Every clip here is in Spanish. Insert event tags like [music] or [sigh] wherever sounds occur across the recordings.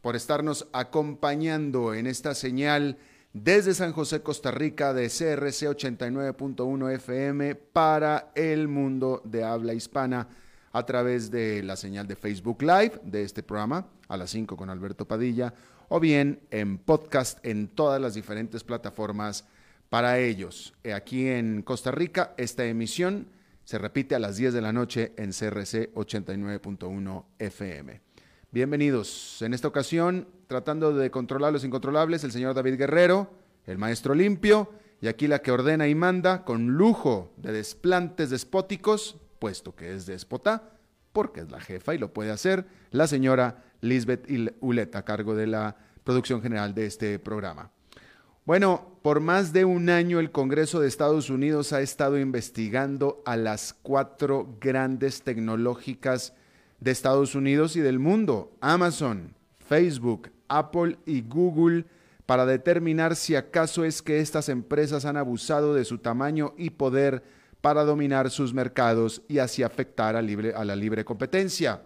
por estarnos acompañando en esta señal desde San José, Costa Rica, de CRC 89.1 FM para el mundo de habla hispana a través de la señal de Facebook Live de este programa a las 5 con Alberto Padilla o bien en podcast en todas las diferentes plataformas para ellos. Aquí en Costa Rica, esta emisión se repite a las 10 de la noche en CRC 89.1 FM. Bienvenidos. En esta ocasión, tratando de controlar los incontrolables, el señor David Guerrero, el maestro limpio, y aquí la que ordena y manda, con lujo de desplantes despóticos, puesto que es déspota, porque es la jefa y lo puede hacer, la señora Lisbeth Ulet, a cargo de la producción general de este programa. Bueno, por más de un año el Congreso de Estados Unidos ha estado investigando a las cuatro grandes tecnológicas de Estados Unidos y del mundo, Amazon, Facebook, Apple y Google, para determinar si acaso es que estas empresas han abusado de su tamaño y poder para dominar sus mercados y así afectar a, libre, a la libre competencia.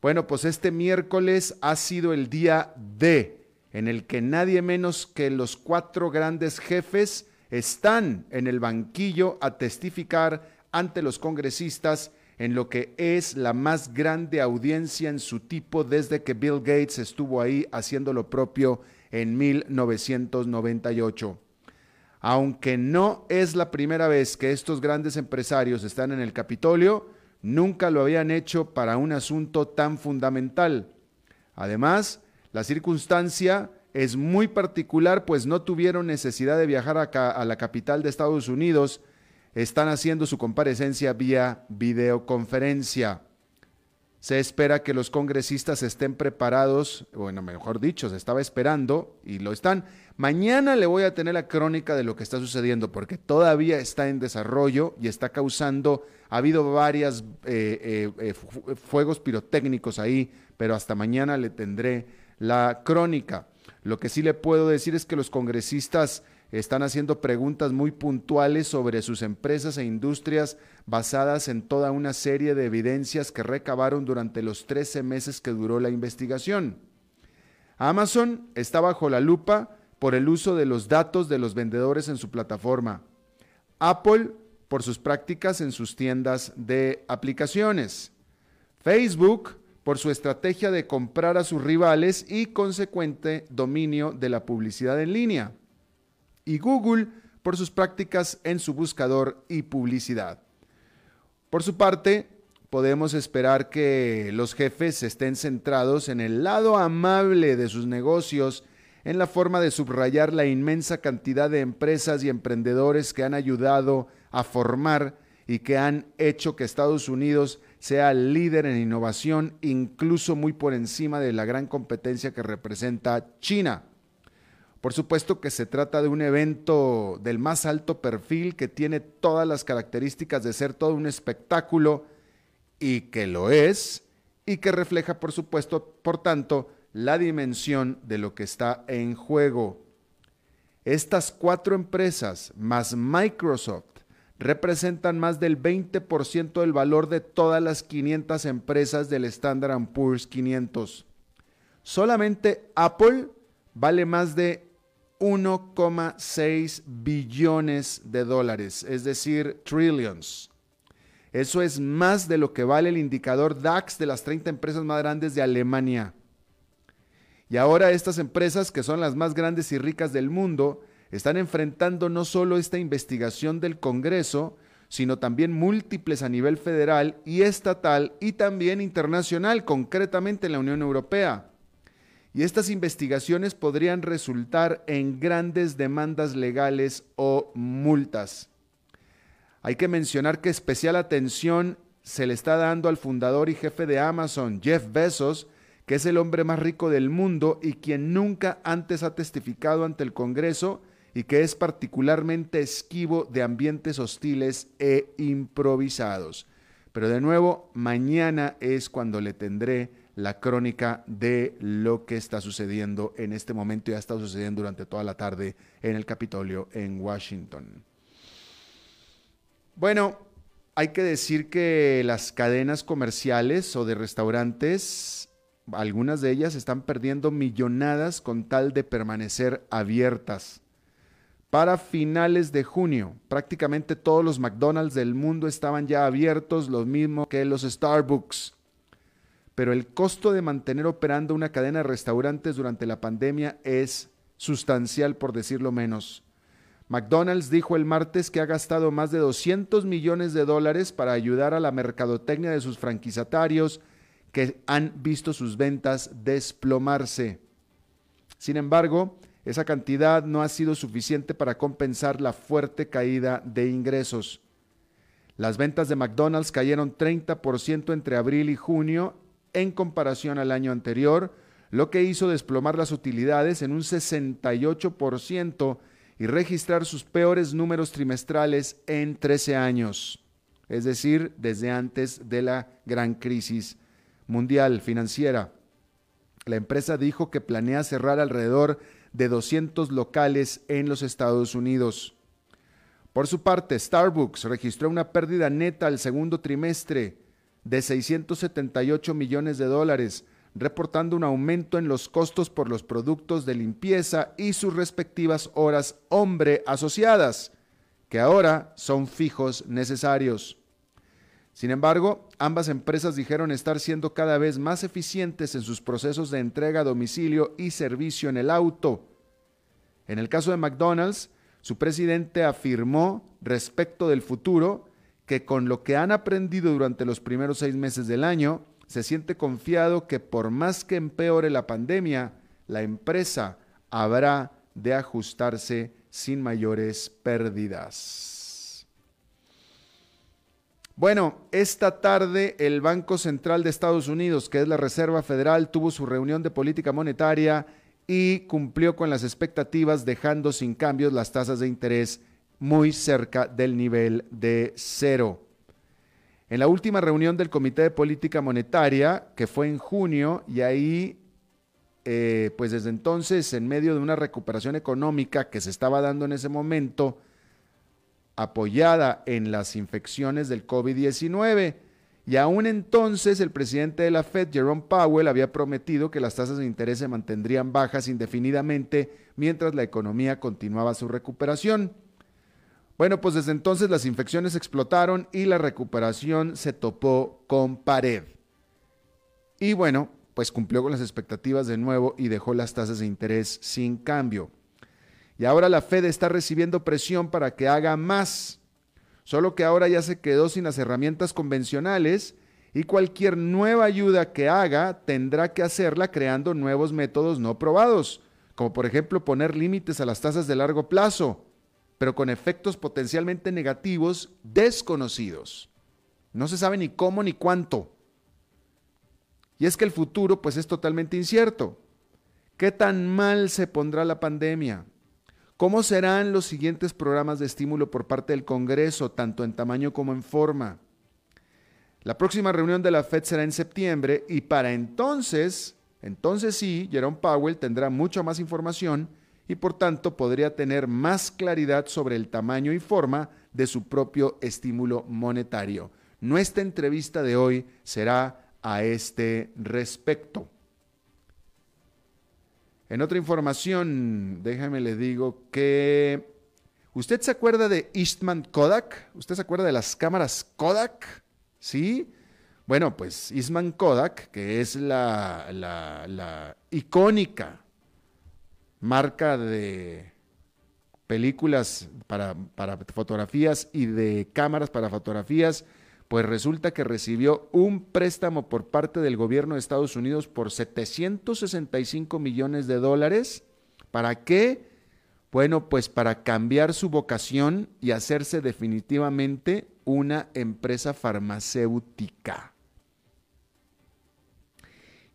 Bueno, pues este miércoles ha sido el día D, en el que nadie menos que los cuatro grandes jefes están en el banquillo a testificar ante los congresistas en lo que es la más grande audiencia en su tipo desde que Bill Gates estuvo ahí haciendo lo propio en 1998. Aunque no es la primera vez que estos grandes empresarios están en el Capitolio, nunca lo habían hecho para un asunto tan fundamental. Además, la circunstancia es muy particular, pues no tuvieron necesidad de viajar a, a la capital de Estados Unidos, están haciendo su comparecencia vía videoconferencia. Se espera que los congresistas estén preparados, bueno, mejor dicho, se estaba esperando y lo están. Mañana le voy a tener la crónica de lo que está sucediendo porque todavía está en desarrollo y está causando, ha habido varios eh, eh, eh, fuegos pirotécnicos ahí, pero hasta mañana le tendré la crónica. Lo que sí le puedo decir es que los congresistas están haciendo preguntas muy puntuales sobre sus empresas e industrias basadas en toda una serie de evidencias que recabaron durante los 13 meses que duró la investigación. Amazon está bajo la lupa por el uso de los datos de los vendedores en su plataforma. Apple por sus prácticas en sus tiendas de aplicaciones. Facebook por su estrategia de comprar a sus rivales y consecuente dominio de la publicidad en línea y Google por sus prácticas en su buscador y publicidad. Por su parte, podemos esperar que los jefes estén centrados en el lado amable de sus negocios, en la forma de subrayar la inmensa cantidad de empresas y emprendedores que han ayudado a formar y que han hecho que Estados Unidos sea líder en innovación, incluso muy por encima de la gran competencia que representa China. Por supuesto que se trata de un evento del más alto perfil que tiene todas las características de ser todo un espectáculo y que lo es y que refleja, por supuesto, por tanto, la dimensión de lo que está en juego. Estas cuatro empresas más Microsoft representan más del 20% del valor de todas las 500 empresas del Standard Poor's 500. Solamente Apple vale más de 1,6 billones de dólares, es decir, trillions. Eso es más de lo que vale el indicador DAX de las 30 empresas más grandes de Alemania. Y ahora estas empresas, que son las más grandes y ricas del mundo, están enfrentando no solo esta investigación del Congreso, sino también múltiples a nivel federal y estatal y también internacional, concretamente en la Unión Europea. Y estas investigaciones podrían resultar en grandes demandas legales o multas. Hay que mencionar que especial atención se le está dando al fundador y jefe de Amazon, Jeff Bezos, que es el hombre más rico del mundo y quien nunca antes ha testificado ante el Congreso y que es particularmente esquivo de ambientes hostiles e improvisados. Pero de nuevo, mañana es cuando le tendré la crónica de lo que está sucediendo en este momento y ha estado sucediendo durante toda la tarde en el Capitolio en Washington. Bueno, hay que decir que las cadenas comerciales o de restaurantes, algunas de ellas están perdiendo millonadas con tal de permanecer abiertas. Para finales de junio, prácticamente todos los McDonald's del mundo estaban ya abiertos, lo mismo que los Starbucks. Pero el costo de mantener operando una cadena de restaurantes durante la pandemia es sustancial, por decirlo menos. McDonald's dijo el martes que ha gastado más de 200 millones de dólares para ayudar a la mercadotecnia de sus franquiciatarios que han visto sus ventas desplomarse. Sin embargo, esa cantidad no ha sido suficiente para compensar la fuerte caída de ingresos. Las ventas de McDonald's cayeron 30% entre abril y junio en comparación al año anterior, lo que hizo desplomar las utilidades en un 68% y registrar sus peores números trimestrales en 13 años, es decir, desde antes de la gran crisis mundial financiera. La empresa dijo que planea cerrar alrededor de 200 locales en los Estados Unidos. Por su parte, Starbucks registró una pérdida neta al segundo trimestre de 678 millones de dólares, reportando un aumento en los costos por los productos de limpieza y sus respectivas horas hombre asociadas, que ahora son fijos necesarios. Sin embargo, ambas empresas dijeron estar siendo cada vez más eficientes en sus procesos de entrega a domicilio y servicio en el auto. En el caso de McDonald's, su presidente afirmó respecto del futuro que con lo que han aprendido durante los primeros seis meses del año, se siente confiado que por más que empeore la pandemia, la empresa habrá de ajustarse sin mayores pérdidas. Bueno, esta tarde el Banco Central de Estados Unidos, que es la Reserva Federal, tuvo su reunión de política monetaria y cumplió con las expectativas dejando sin cambios las tasas de interés muy cerca del nivel de cero. En la última reunión del Comité de Política Monetaria, que fue en junio, y ahí, eh, pues desde entonces, en medio de una recuperación económica que se estaba dando en ese momento, apoyada en las infecciones del COVID-19. Y aún entonces el presidente de la Fed, Jerome Powell, había prometido que las tasas de interés se mantendrían bajas indefinidamente mientras la economía continuaba su recuperación. Bueno, pues desde entonces las infecciones explotaron y la recuperación se topó con pared. Y bueno, pues cumplió con las expectativas de nuevo y dejó las tasas de interés sin cambio. Y ahora la Fed está recibiendo presión para que haga más. Solo que ahora ya se quedó sin las herramientas convencionales y cualquier nueva ayuda que haga tendrá que hacerla creando nuevos métodos no probados, como por ejemplo poner límites a las tasas de largo plazo, pero con efectos potencialmente negativos desconocidos. No se sabe ni cómo ni cuánto. Y es que el futuro pues es totalmente incierto. ¿Qué tan mal se pondrá la pandemia? ¿Cómo serán los siguientes programas de estímulo por parte del Congreso, tanto en tamaño como en forma? La próxima reunión de la FED será en septiembre y para entonces entonces sí, Jerome Powell tendrá mucha más información y por tanto podría tener más claridad sobre el tamaño y forma de su propio estímulo monetario. Nuestra entrevista de hoy será a este respecto. En otra información, déjame le digo que ¿usted se acuerda de Eastman Kodak? ¿Usted se acuerda de las cámaras Kodak? ¿Sí? Bueno, pues Eastman Kodak, que es la, la icónica marca de películas para, para fotografías y de cámaras para fotografías, pues resulta que recibió un préstamo por parte del gobierno de Estados Unidos por 765 millones de dólares. ¿Para qué? Bueno, pues para cambiar su vocación y hacerse definitivamente una empresa farmacéutica.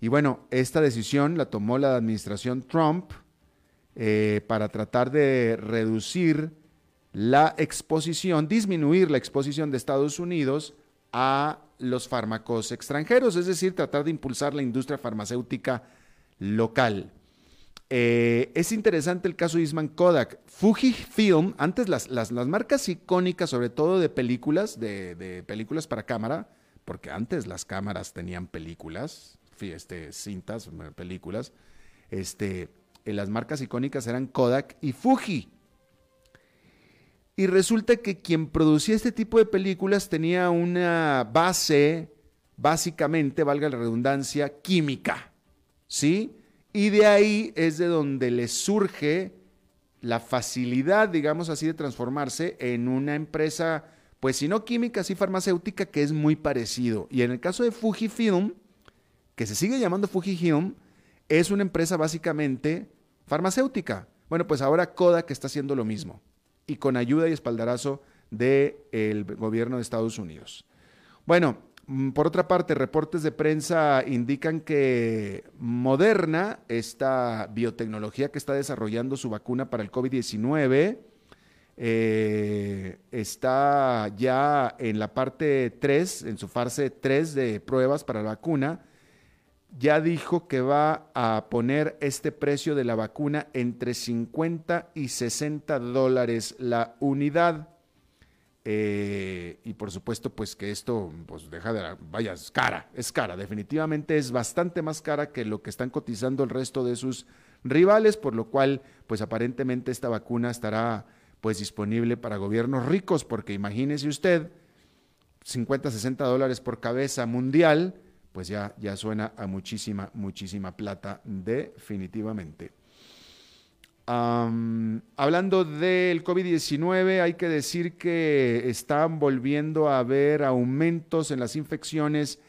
Y bueno, esta decisión la tomó la administración Trump eh, para tratar de reducir la exposición, disminuir la exposición de Estados Unidos a los fármacos extranjeros, es decir, tratar de impulsar la industria farmacéutica local. Eh, es interesante el caso de Eastman Kodak. Fujifilm, antes las, las, marcas icónicas, sobre todo de películas, de, de, películas para cámara, porque antes las cámaras tenían películas, este, cintas, películas, este, eh, las marcas icónicas eran Kodak y Fuji. Y resulta que quien producía este tipo de películas tenía una base, básicamente, valga la redundancia, química. ¿Sí? Y de ahí es de donde le surge la facilidad, digamos así, de transformarse en una empresa, pues si no química, sí farmacéutica, que es muy parecido. Y en el caso de Fujifilm, que se sigue llamando Fujifilm, es una empresa básicamente farmacéutica. Bueno, pues ahora Kodak está haciendo lo mismo y con ayuda y espaldarazo del gobierno de Estados Unidos. Bueno, mm, por otra parte, reportes de prensa indican que Moderna, esta biotecnología que está desarrollando su vacuna para el COVID-19, eh, está ya en la parte 3, en su fase 3 de pruebas para la vacuna ya dijo que va a poner este precio de la vacuna entre 50 y 60 dólares la unidad. Eh, y por supuesto, pues que esto, pues deja de, vaya, es cara, es cara, definitivamente es bastante más cara que lo que están cotizando el resto de sus rivales, por lo cual, pues aparentemente esta vacuna estará pues disponible para gobiernos ricos, porque imagínese usted, 50, 60 dólares por cabeza mundial, pues ya, ya suena a muchísima, muchísima plata, definitivamente. hablando del COVID-19, hay que decir que están volviendo a haber aumentos en las infecciones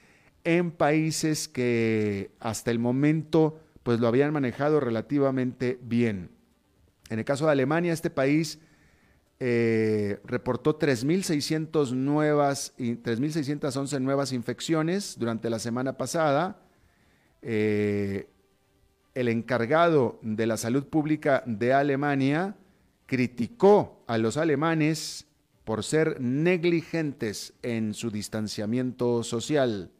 en países que hasta el momento pues lo habían manejado relativamente bien. En el caso de Alemania, este país eh, reportó 3.600 nuevas, 3.611 nuevas infecciones durante la semana pasada. Eh, el encargado de la salud pública de Alemania criticó a los alemanes por ser negligentes en su distanciamiento social.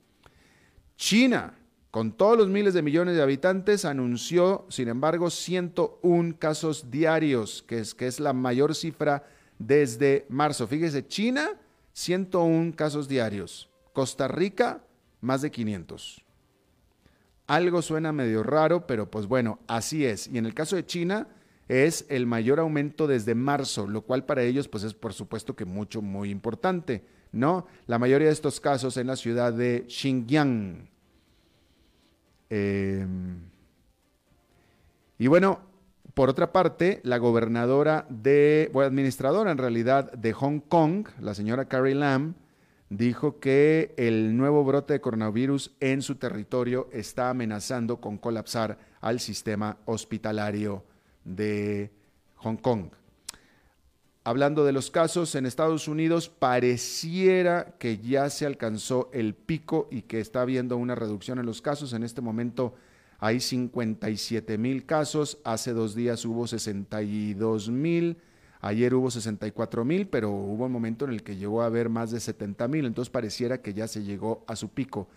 China, con todos los miles de millones de habitantes, anunció, sin embargo, 101 casos diarios, que es, la mayor cifra desde marzo. Fíjese, China, 101 casos diarios. Costa Rica, más de 500. Algo suena medio raro, pero pues bueno, así es. Y en el caso de China, es el mayor aumento desde marzo, lo cual para ellos pues es por supuesto que mucho, muy importante, ¿no? La mayoría de estos casos en la ciudad de Xinjiang. Em, y bueno, por otra parte, la gobernadora de, o administradora en realidad de Hong Kong, la señora Carrie Lam, dijo que el nuevo brote de coronavirus en su territorio está amenazando con colapsar al sistema hospitalario de Hong Kong. Hablando de los casos en Estados Unidos, pareciera que ya se alcanzó el pico y que está habiendo una reducción en los casos. En este momento hay 57 mil casos, hace dos días hubo 62 mil, ayer hubo 64 mil, pero hubo un momento en el que llegó a haber más de 70 mil, entonces pareciera que ya se llegó a su pico.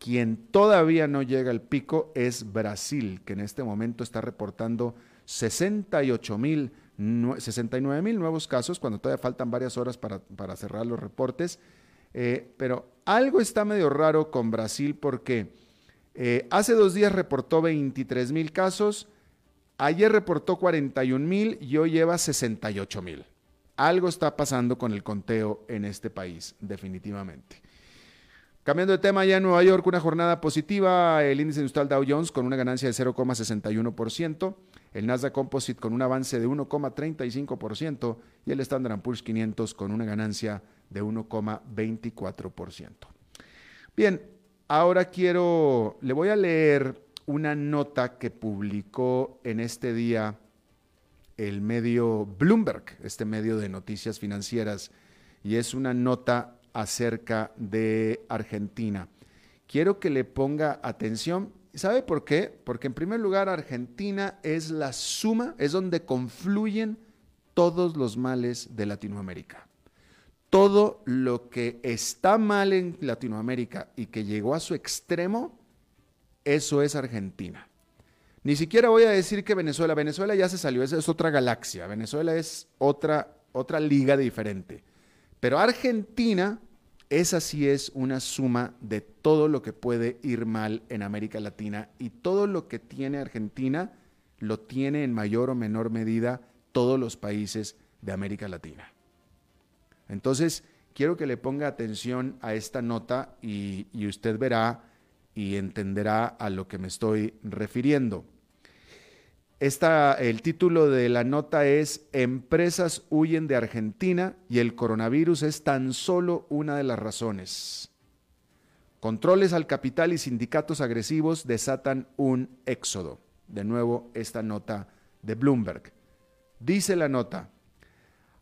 Quien todavía no llega al pico es Brasil, que en este momento está reportando 68 mil 69 mil nuevos casos, cuando todavía faltan varias horas para, cerrar los reportes. Eh, pero algo está medio raro con Brasil porque eh, hace dos días reportó 23 mil casos, ayer reportó 41 mil y hoy lleva 68 mil. Algo está pasando con el conteo en este país, definitivamente. Cambiando de tema, ya en Nueva York, una jornada positiva, el índice industrial Dow Jones con una ganancia de 0,61% el Nasdaq Composite con un avance de 1,35% y el Standard Poor's 500 con una ganancia de 1,24%. Bien, ahora quiero, le voy a leer una nota que publicó en este día el medio Bloomberg, este medio de noticias financieras, y es una nota acerca de Argentina. Quiero que le ponga atención ¿Sabe por qué? Porque en primer lugar Argentina es la suma, es donde confluyen todos los males de Latinoamérica. Todo lo que está mal en Latinoamérica y que llegó a su extremo, eso es Argentina. Ni siquiera voy a decir que Venezuela, Venezuela ya se salió, esa es otra galaxia, Venezuela es otra, otra liga diferente. Pero Argentina esa sí es una suma de todo lo que puede ir mal en América Latina y todo lo que tiene Argentina lo tiene en mayor o menor medida todos los países de América Latina. Entonces, quiero que le ponga atención a esta nota y, y usted verá y entenderá a lo que me estoy refiriendo. Esta, el título de la nota es Empresas huyen de Argentina y el coronavirus es tan solo una de las razones. Controles al capital y sindicatos agresivos desatan un éxodo. De nuevo, esta nota de Bloomberg. Dice la nota,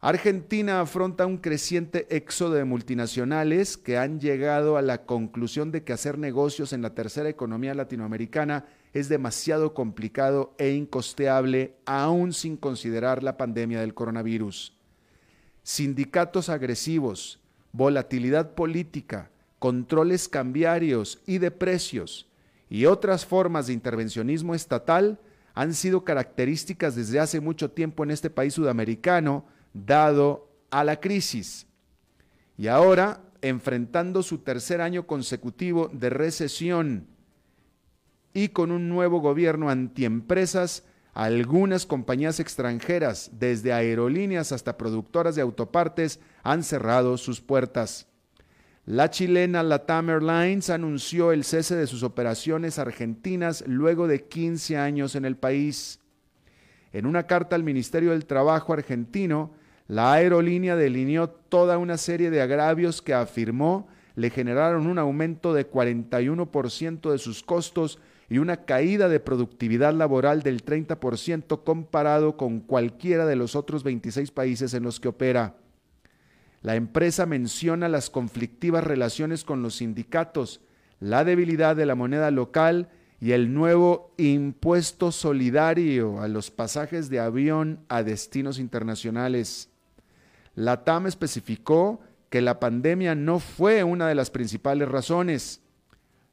Argentina afronta un creciente éxodo de multinacionales que han llegado a la conclusión de que hacer negocios en la tercera economía latinoamericana es demasiado complicado e incosteable, aún sin considerar la pandemia del coronavirus. Sindicatos agresivos, volatilidad política, controles cambiarios y de precios y otras formas de intervencionismo estatal han sido características desde hace mucho tiempo en este país sudamericano, dado a la crisis. Y ahora, enfrentando su tercer año consecutivo de recesión, y con un nuevo gobierno antiempresas, algunas compañías extranjeras, desde aerolíneas hasta productoras de autopartes, han cerrado sus puertas. La chilena Latam Airlines anunció el cese de sus operaciones argentinas luego de 15 años en el país. En una carta al Ministerio del Trabajo argentino, la aerolínea delineó toda una serie de agravios que afirmó le generaron un aumento de 41% de sus costos y una caída de productividad laboral del 30% comparado con cualquiera de los otros 26 países en los que opera. La empresa menciona las conflictivas relaciones con los sindicatos, la debilidad de la moneda local y el nuevo impuesto solidario a los pasajes de avión a destinos internacionales. La TAM especificó que la pandemia no fue una de las principales razones.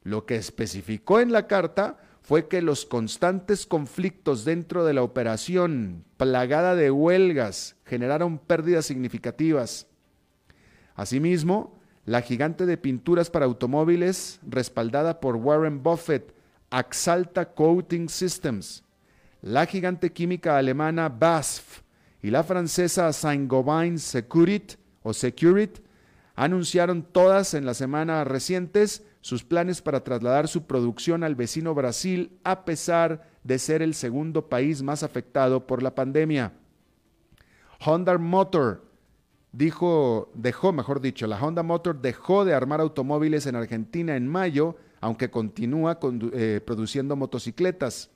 Lo que especificó en la carta fue que los constantes conflictos dentro de la operación, plagada de huelgas, generaron pérdidas significativas. Asimismo, la gigante de pinturas para automóviles, respaldada por Warren Buffett, Axalta Coating Systems, la gigante química alemana BASF y la francesa Saint-Gobain Securit o Securit anunciaron todas en las semanas recientes sus planes para trasladar su producción al vecino Brasil a pesar de ser el segundo país más afectado por la pandemia. Honda Motor dijo, dejó, mejor dicho, la Honda Motor dejó de armar automóviles en Argentina en mayo, aunque continúa eh, produciendo motocicletas.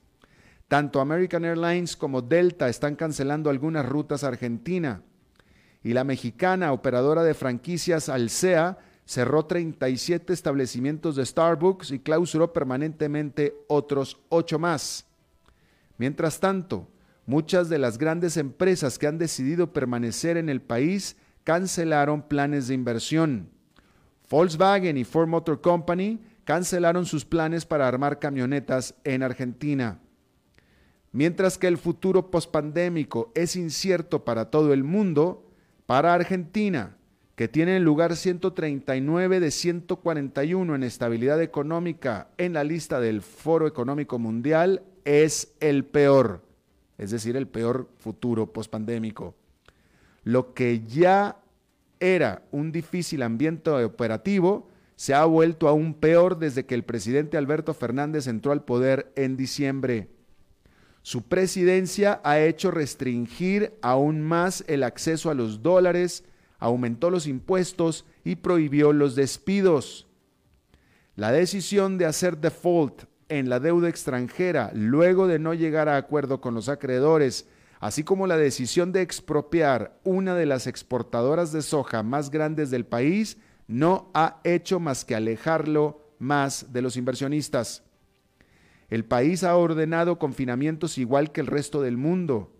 Tanto American Airlines como Delta están cancelando algunas rutas a Argentina. Y la mexicana operadora de franquicias Alsea cerró 37 establecimientos de Starbucks y clausuró permanentemente otros ocho más. Mientras tanto, muchas de las grandes empresas que han decidido permanecer en el país cancelaron planes de inversión. Volkswagen y Ford Motor Company cancelaron sus planes para armar camionetas en Argentina. Mientras que el futuro pospandémico es incierto para todo el mundo, para Argentina, que tiene el lugar 139 de 141 en estabilidad económica en la lista del Foro Económico Mundial, es el peor, es decir, el peor futuro pospandémico. Lo que ya era un difícil ambiente operativo se ha vuelto aún peor desde que el presidente Alberto Fernández entró al poder en diciembre. Su presidencia ha hecho restringir aún más el acceso a los dólares, aumentó los impuestos y prohibió los despidos. La decisión de hacer default en la deuda extranjera luego de no llegar a acuerdo con los acreedores, así como la decisión de expropiar una de las exportadoras de soja más grandes del país, no ha hecho más que alejarlo más de los inversionistas. El país ha ordenado confinamientos igual que el resto del mundo.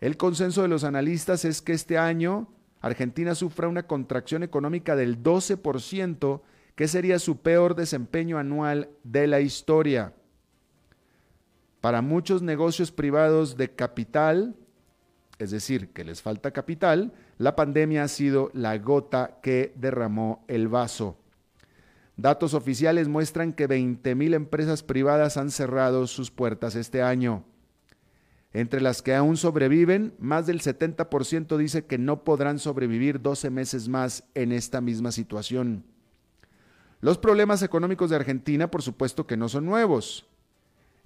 El consenso de los analistas es que este año Argentina sufra una contracción económica del 12%, que sería su peor desempeño anual de la historia. Para muchos negocios privados de capital, es decir, que les falta capital, la pandemia ha sido la gota que derramó el vaso. Datos oficiales muestran que 20.000 empresas privadas han cerrado sus puertas este año. Entre las que aún sobreviven, más del 70% dice que no podrán sobrevivir 12 meses más en esta misma situación. Los problemas económicos de Argentina, por supuesto que no son nuevos.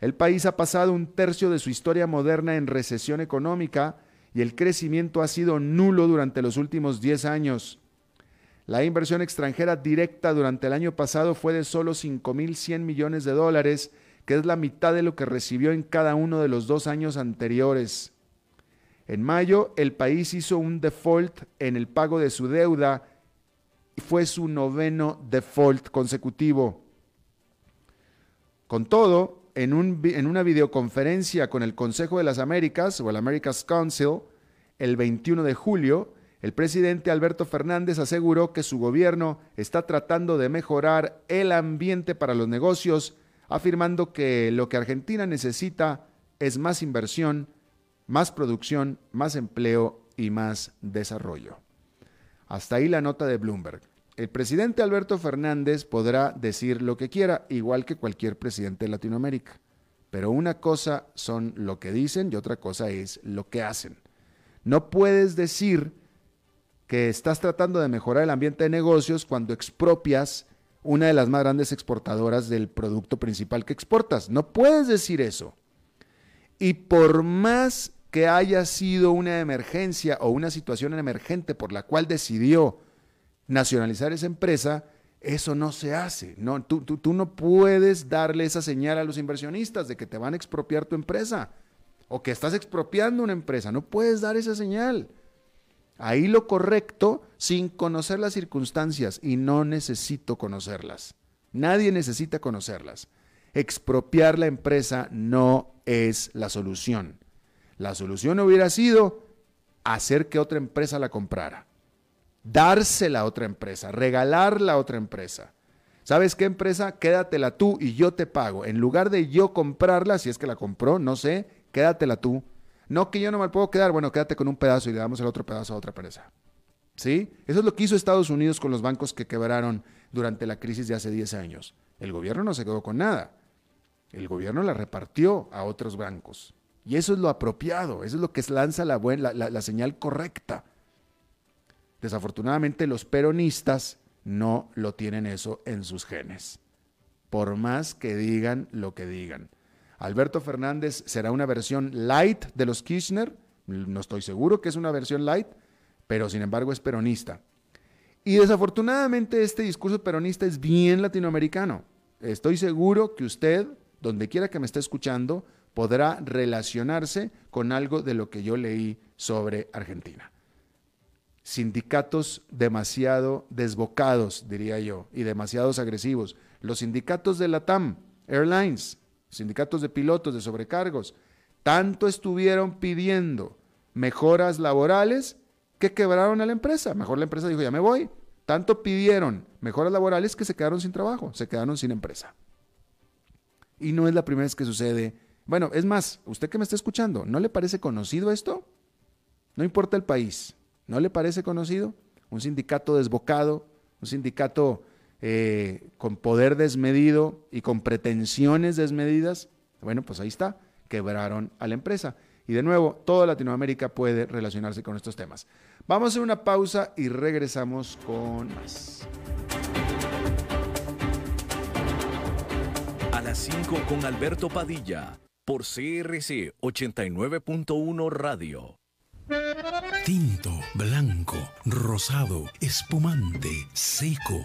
El país ha pasado un tercio de su historia moderna en recesión económica y el crecimiento ha sido nulo durante los últimos 10 años. La inversión extranjera directa durante el año pasado fue de solo 5.100 millones de dólares, que es la mitad de lo que recibió en cada uno de los dos años anteriores. En mayo, el país hizo un default en el pago de su deuda y fue su noveno default consecutivo. Con todo, en, una videoconferencia con el Consejo de las Américas o el America's Council el 21 de julio, el presidente Alberto Fernández aseguró que su gobierno está tratando de mejorar el ambiente para los negocios, afirmando que lo que Argentina necesita es más inversión, más producción, más empleo y más desarrollo. Hasta ahí la nota de Bloomberg. El presidente Alberto Fernández podrá decir lo que quiera, igual que cualquier presidente de Latinoamérica. Pero una cosa son lo que dicen y otra cosa es lo que hacen. No puedes decir que estás tratando de mejorar el ambiente de negocios cuando expropias una de las más grandes exportadoras del producto principal que exportas. No puedes decir eso. Y por más que haya sido una emergencia o una situación emergente por la cual decidió nacionalizar esa empresa, eso no se hace. No, tú, tú, no puedes darle esa señal a los inversionistas de que te van a expropiar tu empresa o que estás expropiando una empresa. No puedes dar esa señal. Ahí lo correcto, sin conocer las circunstancias, y no necesito conocerlas. Nadie necesita conocerlas. Expropiar la empresa no es la solución. La solución hubiera sido hacer que otra empresa la comprara, dársela a otra empresa, regalarla a otra empresa. ¿Sabes qué empresa? Quédatela tú y yo te pago. En lugar de yo comprarla, si es que la compró, no sé, quédatela tú no que yo no me puedo quedar, bueno, quédate con un pedazo y le damos el otro pedazo a otra empresa. ¿Sí? Eso es lo que hizo Estados Unidos con los bancos que quebraron durante la crisis de hace 10 años. El gobierno no se quedó con nada. El gobierno la repartió a otros bancos. Y eso es lo apropiado, eso es lo que lanza la, buena, la señal correcta. Desafortunadamente los peronistas no lo tienen eso en sus genes, por más que digan lo que digan. Alberto Fernández será una versión light de los Kirchner, no estoy seguro que es una versión light, pero sin embargo es peronista. Y desafortunadamente este discurso peronista es bien latinoamericano. Estoy seguro que usted, donde quiera que me esté escuchando, podrá relacionarse con algo de lo que yo leí sobre Argentina. Sindicatos demasiado desbocados, diría yo, y demasiados agresivos. Los sindicatos de la TAM Airlines, sindicatos de pilotos de sobrecargos, tanto estuvieron pidiendo mejoras laborales que quebraron a la empresa. Mejor la empresa dijo, ya me voy, Tanto pidieron mejoras laborales que se quedaron sin trabajo, se quedaron sin empresa. Y no es la primera vez que sucede. Bueno, es más, usted que me está escuchando, ¿no le parece conocido esto? No importa el país, ¿no le parece conocido? Un sindicato desbocado, un sindicato eh, con poder desmedido y con pretensiones desmedidas. Bueno, pues ahí está, quebraron a la empresa. Y de nuevo, toda Latinoamérica puede relacionarse con estos temas. Vamos a hacer una pausa y regresamos con más. A las 5 con Alberto Padilla, por CRC 89.1 Radio. Tinto, blanco, rosado, espumante, seco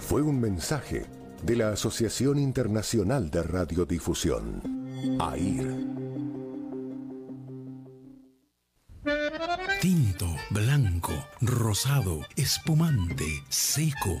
fue un mensaje de la Asociación Internacional de Radiodifusión, AIR. Tinto, blanco, rosado, espumante, seco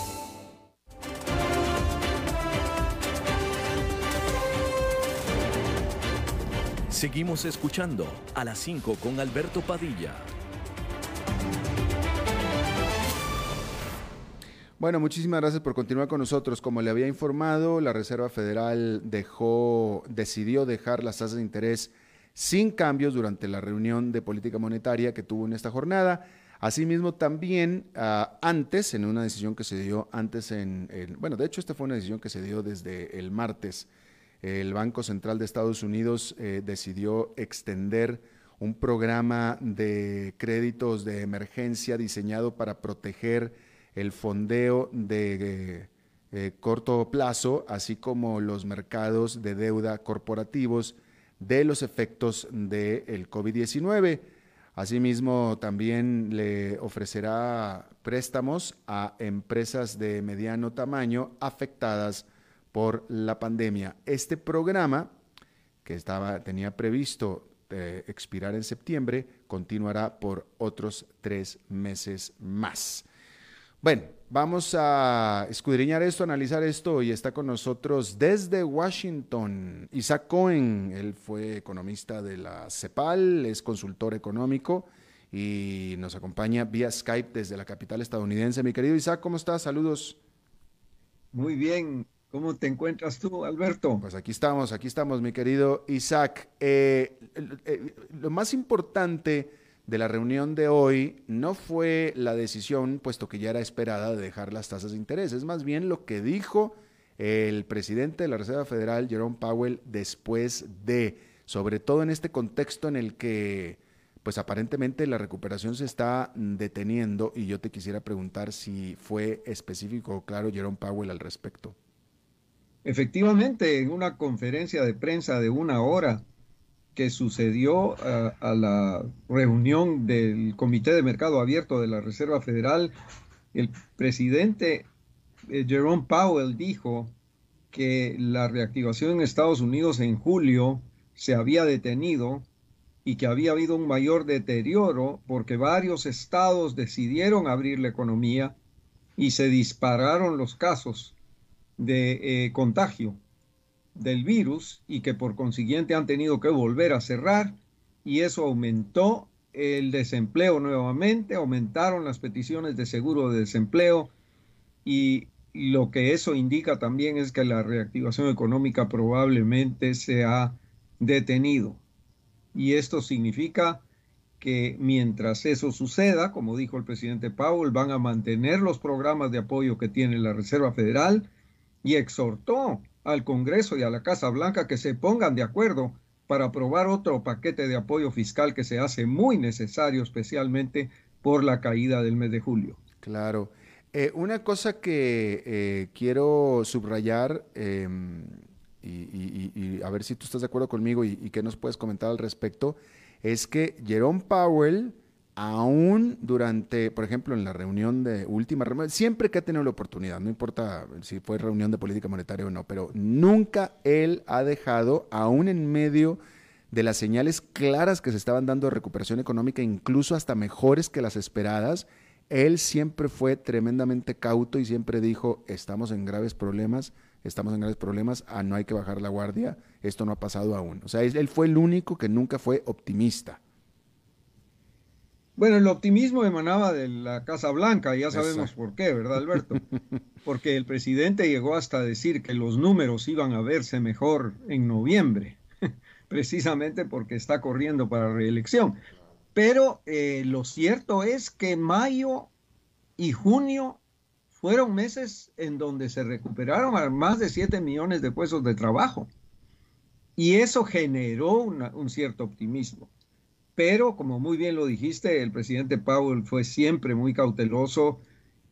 Seguimos escuchando a las 5 con Alberto Padilla. Bueno, muchísimas gracias por continuar con nosotros. Como le había informado, la Reserva Federal dejó, decidió dejar las tasas de interés sin cambios durante la reunión de política monetaria que tuvo en esta jornada. Asimismo, también ah, antes, en una decisión que se dio antes en, bueno, de hecho, esta fue una decisión que se dio desde el martes el Banco Central de Estados Unidos eh, decidió extender un programa de créditos de emergencia diseñado para proteger el fondeo de eh, corto plazo, así como los mercados de deuda corporativos de los efectos del COVID-19. Asimismo, también le ofrecerá préstamos a empresas de mediano tamaño afectadas por la pandemia. Este programa, que estaba, tenía previsto eh, expirar en septiembre, continuará por otros tres meses más. Bueno, vamos a escudriñar esto, analizar esto y está con nosotros desde Washington Isaac Cohen. Él fue economista de la CEPAL, es consultor económico y nos acompaña vía Skype desde la capital estadounidense. Mi querido Isaac, ¿cómo estás? Saludos. Muy bien. ¿Cómo te encuentras tú, Alberto? Pues aquí estamos, aquí estamos, mi querido Isaac. Eh, eh, lo más importante de la reunión de hoy no fue la decisión, puesto que ya era esperada, de dejar las tasas de interés. Es más bien lo que dijo el presidente de la Reserva Federal, Jerome Powell, después de, sobre todo en este contexto en el que pues aparentemente la recuperación se está deteniendo y yo te quisiera preguntar si fue específico o claro Jerome Powell al respecto. Efectivamente, en una conferencia de prensa de una hora que sucedió a, a la reunión del Comité de Mercado Abierto de la Reserva Federal, el presidente eh, Jerome Powell dijo que la reactivación en Estados Unidos en julio se había detenido y que había habido un mayor deterioro porque varios estados decidieron abrir la economía y se dispararon los casos de eh, contagio del virus y que por consiguiente han tenido que volver a cerrar y eso aumentó el desempleo nuevamente, aumentaron las peticiones de seguro de desempleo y lo que eso indica también es que la reactivación económica probablemente se ha detenido. Y esto significa que mientras eso suceda, como dijo el presidente Powell, van a mantener los programas de apoyo que tiene la Reserva Federal y exhortó al Congreso y a la Casa Blanca que se pongan de acuerdo para aprobar otro paquete de apoyo fiscal que se hace muy necesario, especialmente por la caída del mes de julio. Claro. Eh, una cosa que eh, quiero subrayar, em, y, a ver si tú estás de acuerdo conmigo y, y qué nos puedes comentar al respecto, es que Jerome Powell aún durante, por ejemplo, en la reunión de última reunión, siempre que ha tenido la oportunidad, no importa si fue reunión de política monetaria o no, pero nunca él ha dejado, aún en medio de las señales claras que se estaban dando de recuperación económica, incluso hasta mejores que las esperadas, él siempre fue tremendamente cauto y siempre dijo, estamos en graves problemas, estamos en graves problemas, ah, no hay que bajar la guardia, esto no ha pasado aún. O sea, él fue el único que nunca fue optimista. Bueno, el optimismo emanaba de la Casa Blanca, ya sabemos por qué, ¿verdad, Alberto? [laughs] Porque el presidente llegó hasta decir que los números iban a verse mejor en noviembre, [laughs] precisamente porque está corriendo para reelección. Pero eh, lo cierto es que mayo y junio fueron meses en donde se recuperaron más de 7 millones de puestos de trabajo. Y eso generó un cierto optimismo. Pero, como muy bien lo dijiste, el presidente Powell fue siempre muy cauteloso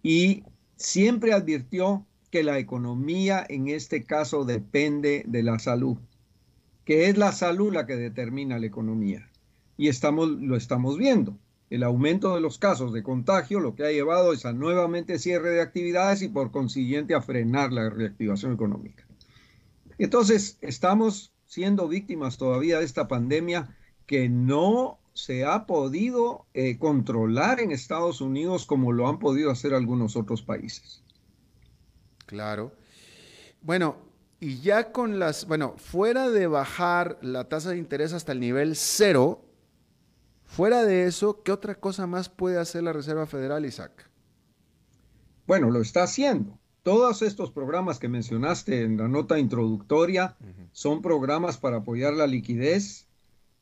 y siempre advirtió que la economía en este caso depende de la salud, que es la salud la que determina la economía. Y estamos, lo estamos viendo. El aumento de los casos de contagio lo que ha llevado es a nuevamente cierre de actividades y por consiguiente a frenar la reactivación económica. Entonces, estamos siendo víctimas todavía de esta pandemia que no se ha podido eh, controlar en Estados Unidos como lo han podido hacer algunos otros países. Claro. Bueno, y ya con las, bueno, fuera de bajar la tasa de interés hasta el nivel cero, fuera de eso, ¿qué otra cosa más puede hacer la Reserva Federal, Isaac? Bueno, lo está haciendo. Todos estos programas que mencionaste en la nota introductoria son programas para apoyar la liquidez,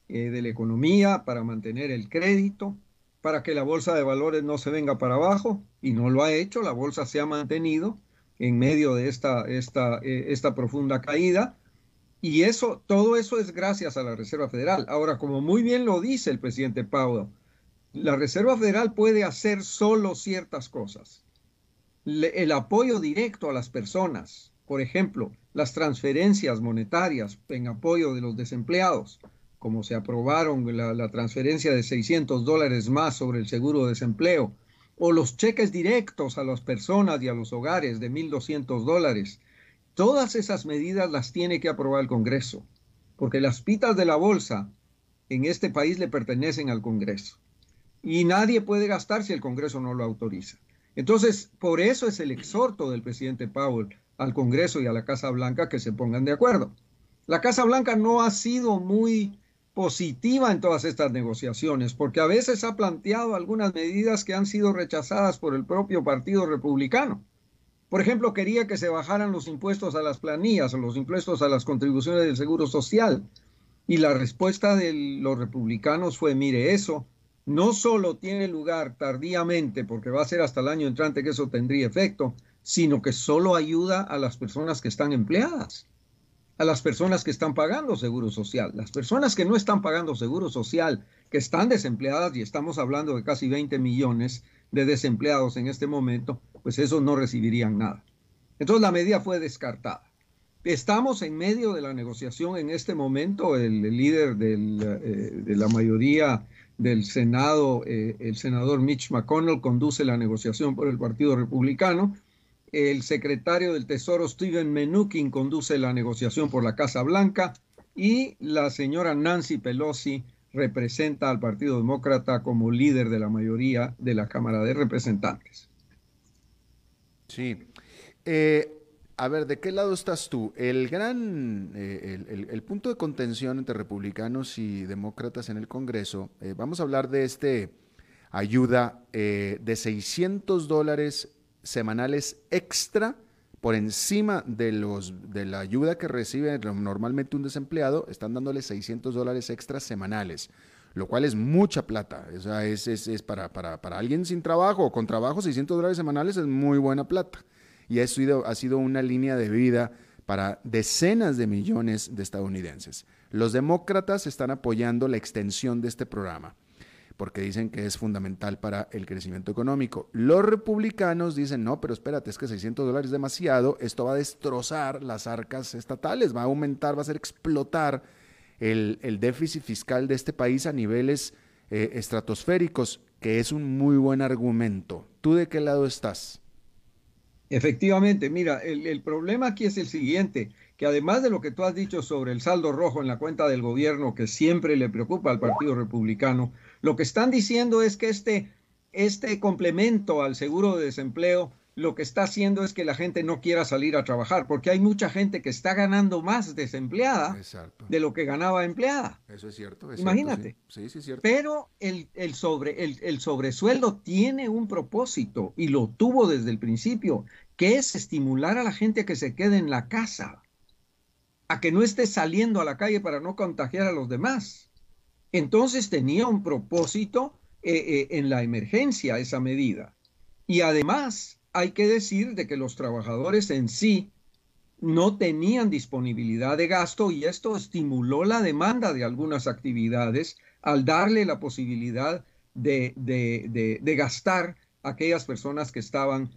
eh, de la economía, para mantener el crédito, para que la bolsa de valores no se venga para abajo, y no lo ha hecho, la bolsa se ha mantenido en medio de esta, esta, eh, esta profunda caída. Y eso, todo eso es gracias a la Reserva Federal. Ahora, como muy bien lo dice el presidente Powell, la Reserva Federal puede hacer solo ciertas cosas. el apoyo directo a las personas, por ejemplo, las transferencias monetarias en apoyo de los desempleados, como se aprobaron la, transferencia de 600 dólares más sobre el seguro de desempleo, o los cheques directos a las personas y a los hogares de 1.200 dólares. Todas esas medidas las tiene que aprobar el Congreso, porque las pitas de la bolsa en este país le pertenecen al Congreso. Y nadie puede gastar si el Congreso no lo autoriza. Entonces, por eso es el exhorto del presidente Powell al Congreso y a la Casa Blanca que se pongan de acuerdo. La Casa Blanca no ha sido muy positiva en todas estas negociaciones, porque a veces ha planteado algunas medidas que han sido rechazadas por el propio Partido Republicano. Por ejemplo, quería que se bajaran los impuestos a las planillas o los impuestos a las contribuciones del Seguro Social. Y la respuesta de los republicanos fue, mire, eso no solo tiene lugar tardíamente, porque va a ser hasta el año entrante que eso tendría efecto, sino que solo ayuda a las personas que están empleadas, a las personas que están pagando seguro social. Las personas que no están pagando seguro social, que están desempleadas, y estamos hablando de casi 20 millones de desempleados en este momento, pues esos no recibirían nada. Entonces la medida fue descartada. Estamos en medio de la negociación en este momento. El, líder eh, de la mayoría del Senado, eh, el senador Mitch McConnell, conduce la negociación por el Partido Republicano. El secretario del Tesoro, Steven Mnuchin, conduce la negociación por la Casa Blanca. Y la señora Nancy Pelosi representa al Partido Demócrata como líder de la mayoría de la Cámara de Representantes. Sí. Eh, a ver, ¿de qué lado estás tú? El gran, eh, el, punto de contención entre republicanos y demócratas en el Congreso, eh, vamos a hablar de este ayuda de 600 dólares semanales extra por encima de, los, de la ayuda que recibe normalmente un desempleado, están dándole 600 dólares extra semanales lo cual es mucha plata. Sea, es, es, para, para, para, alguien sin trabajo o con trabajo, 600 dólares semanales es muy buena plata. Y ha ha sido una línea de vida para decenas de millones de estadounidenses. Los demócratas están apoyando la extensión de este programa porque dicen que es fundamental para el crecimiento económico. Los republicanos dicen, no, pero espérate, es que 600 dólares es demasiado, esto va a destrozar las arcas estatales, va a aumentar, va a hacer explotar el, déficit fiscal de este país a niveles eh, estratosféricos, que es un muy buen argumento. ¿Tú de qué lado estás? Efectivamente, mira, el, problema aquí es el siguiente, que además de lo que tú has dicho sobre el saldo rojo en la cuenta del gobierno, que siempre le preocupa al Partido Republicano, lo que están diciendo es que este, este complemento al seguro de desempleo lo que está haciendo es que la gente no quiera salir a trabajar, porque hay mucha gente que está ganando más desempleada de lo que ganaba empleada. Eso es cierto. Imagínate. sí. Sí, cierto. Pero el, el, sobre, el, el sobresueldo tiene un propósito y lo tuvo desde el principio, que es estimular a la gente a que se quede en la casa, a que no esté saliendo a la calle para no contagiar a los demás. Entonces tenía un propósito eh, eh, en la emergencia esa medida. Y además hay que decir de que los trabajadores en sí no tenían disponibilidad de gasto y esto estimuló la demanda de algunas actividades al darle la posibilidad de, gastar a aquellas personas que estaban,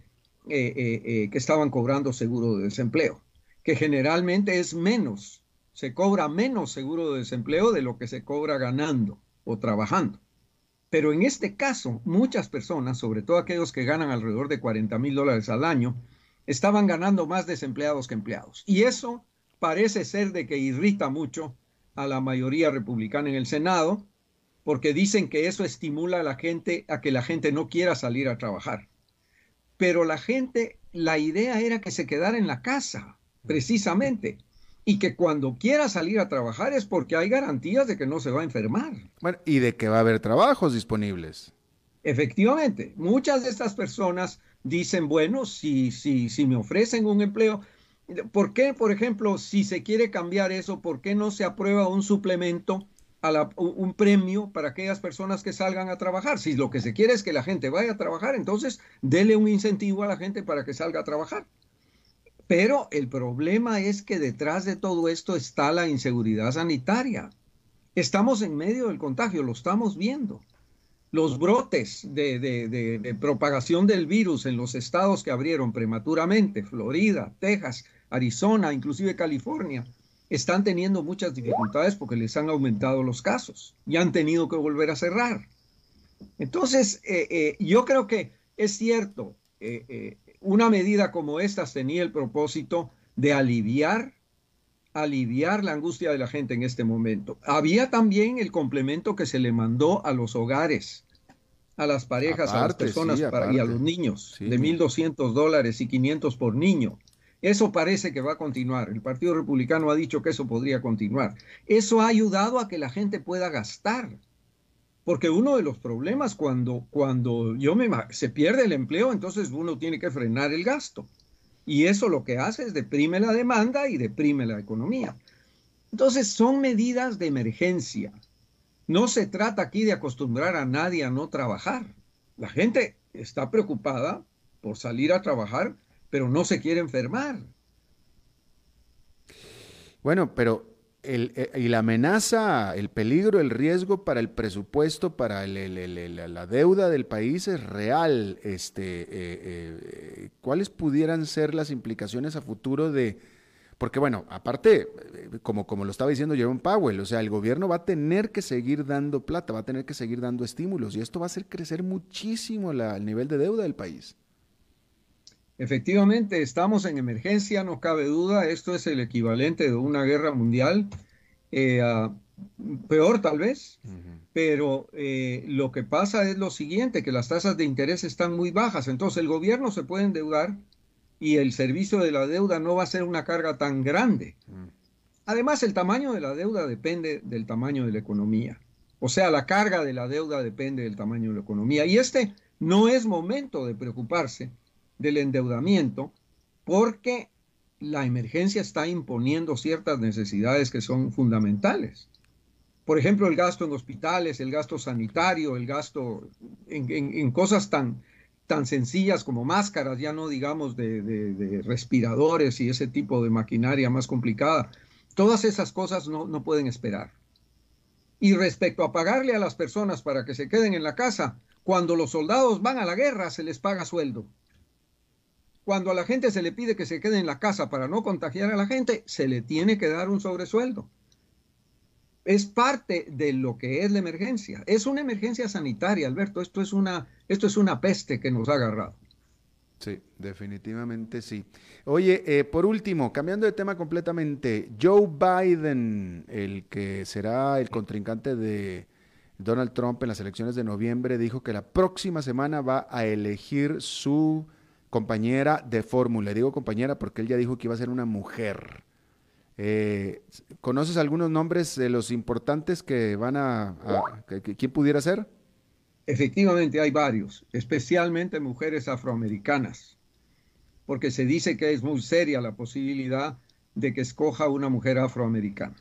eh, eh, que estaban cobrando seguro de desempleo, que generalmente es menos, se cobra menos seguro de desempleo de lo que se cobra ganando o trabajando. Pero en este caso, muchas personas, sobre todo aquellos que ganan alrededor de 40 mil dólares al año, estaban ganando más desempleados que empleados. Y eso parece ser de que irrita mucho a la mayoría republicana en el Senado, porque dicen que eso estimula a la gente a que la gente no quiera salir a trabajar. Pero la gente, la idea era que se quedara en la casa, precisamente y que cuando quiera salir a trabajar es porque hay garantías de que no se va a enfermar. Bueno, y de que va a haber trabajos disponibles. Efectivamente, muchas de estas personas dicen, bueno, si, si, si me ofrecen un empleo, ¿por qué, por ejemplo, si se quiere cambiar eso, por qué no se aprueba un suplemento, a un premio para aquellas personas que salgan a trabajar? Si lo que se quiere es que la gente vaya a trabajar, entonces dele un incentivo a la gente para que salga a trabajar. Pero el problema es que detrás de todo esto está la inseguridad sanitaria. Estamos en medio del contagio, lo estamos viendo. Los brotes de, propagación del virus en los estados que abrieron prematuramente, Florida, Texas, Arizona, inclusive California, están teniendo muchas dificultades porque les han aumentado los casos y han tenido que volver a cerrar. Entonces, eh, eh, yo creo que es cierto, eh, una medida como esta tenía el propósito de aliviar, aliviar la angustia de la gente en este momento. Había también el complemento que se le mandó a los hogares, a las parejas, a las personas y a los niños, de 1.200 dólares y 500 por niño. Eso parece que va a continuar. El Partido Republicano ha dicho que eso podría continuar. Eso ha ayudado a que la gente pueda gastar porque uno de los problemas cuando, cuando yo me, se pierde el empleo, entonces uno tiene que frenar el gasto. Y eso lo que hace es deprime la demanda y deprime la economía. Entonces son medidas de emergencia. No se trata aquí de acostumbrar a nadie a no trabajar. La gente está preocupada por salir a trabajar, pero no se quiere enfermar. Bueno, pero el, eh, y la amenaza, el peligro, el riesgo para el presupuesto, para la deuda del país es real. Este, eh, eh, ¿Cuáles pudieran ser las implicaciones a futuro de, porque bueno, aparte, como, como lo estaba diciendo Jerome Powell, o sea, el gobierno va a tener que seguir dando plata, va a tener que seguir dando estímulos y esto va a hacer crecer muchísimo la, el nivel de deuda del país. Efectivamente, estamos en emergencia, no cabe duda, esto es el equivalente de una guerra mundial, eh, peor tal vez, pero eh, lo que pasa es lo siguiente, que las tasas de interés están muy bajas, entonces el gobierno se puede endeudar y el servicio de la deuda no va a ser una carga tan grande. Además, el tamaño de la deuda depende del tamaño de la economía. O sea, la carga de la deuda depende del tamaño de la economía. Y este no es momento de preocuparse del endeudamiento porque la emergencia está imponiendo ciertas necesidades que son fundamentales. Por ejemplo, el gasto en hospitales, el gasto sanitario, el gasto en cosas tan, tan sencillas como máscaras, ya no digamos de, respiradores y ese tipo de maquinaria más complicada. Todas esas cosas no, no pueden esperar. Y respecto a pagarle a las personas para que se queden en la casa, cuando los soldados van a la guerra se les paga sueldo. Cuando a la gente se le pide que se quede en la casa para no contagiar a la gente, se le tiene que dar un sobresueldo es parte de lo que es la emergencia. Es una emergencia sanitaria, Alberto. Esto es una, esto es una peste que nos ha agarrado. Sí, definitivamente sí. Oye, eh, por último, cambiando de tema completamente, Joe Biden, el que será el contrincante de Donald Trump en las elecciones de noviembre, dijo que la próxima semana va a elegir su compañera de fórmula. Digo compañera porque él ya dijo que iba a ser una mujer. Eh, ¿Conoces algunos nombres de los importantes que van a... ¿Quién pudiera ser? Efectivamente, hay varios, especialmente mujeres afroamericanas, porque se dice que es muy seria la posibilidad de que escoja una mujer afroamericana.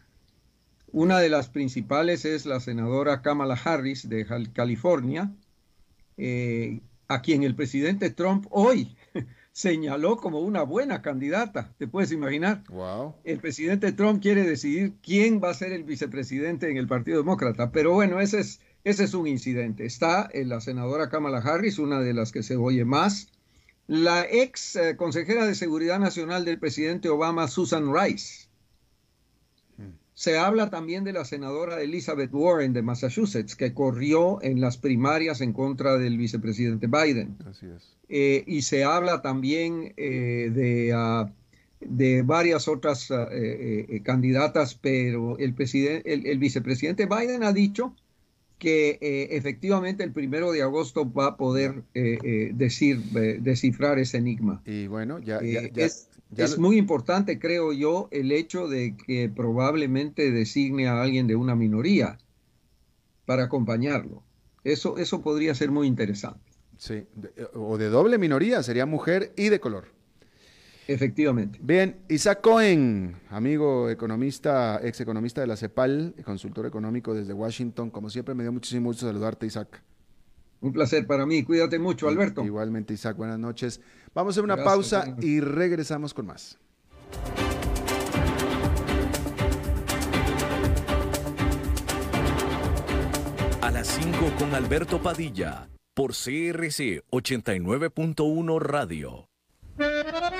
Una de las principales es la senadora Kamala Harris de California, eh, a quien el presidente Trump hoy señaló como una buena candidata, ¿te puedes imaginar? Wow. El presidente Trump quiere decidir quién va a ser el vicepresidente en el Partido Demócrata, pero bueno, ese es, ese es un incidente. Está eh, la senadora Kamala Harris, una de las que se oye más, la ex eh, consejera de Seguridad Nacional del presidente Obama, Susan Rice, se habla también de la senadora Elizabeth Warren de Massachusetts, que corrió en las primarias en contra del vicepresidente Biden. Así es. Eh, y se habla también eh, de, ah, de, varias otras ah, eh, candidatas, pero el, presidente, el, vicepresidente Biden ha dicho que efectivamente el primero de agosto va a poder decir, descifrar ese enigma. Y bueno, ya, ya, es muy importante, creo yo, el hecho de que probablemente designe a alguien de una minoría para acompañarlo. Eso, eso podría ser muy interesante. Sí, o de doble minoría, sería mujer y de color. Efectivamente. Bien, Isaac Cohen, amigo economista, ex economista de la CEPAL, consultor económico desde Washington. Como siempre, me dio muchísimo gusto saludarte, Isaac. Un placer para mí. Cuídate mucho, Alberto. Igualmente, Isaac. Buenas noches. Vamos a hacer una pausa y regresamos con más. A las 5 con Alberto Padilla por CRC 89.1 Radio.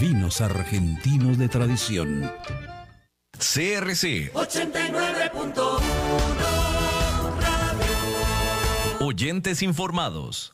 vinos argentinos de tradición. CRC 89.1 Oyentes informados.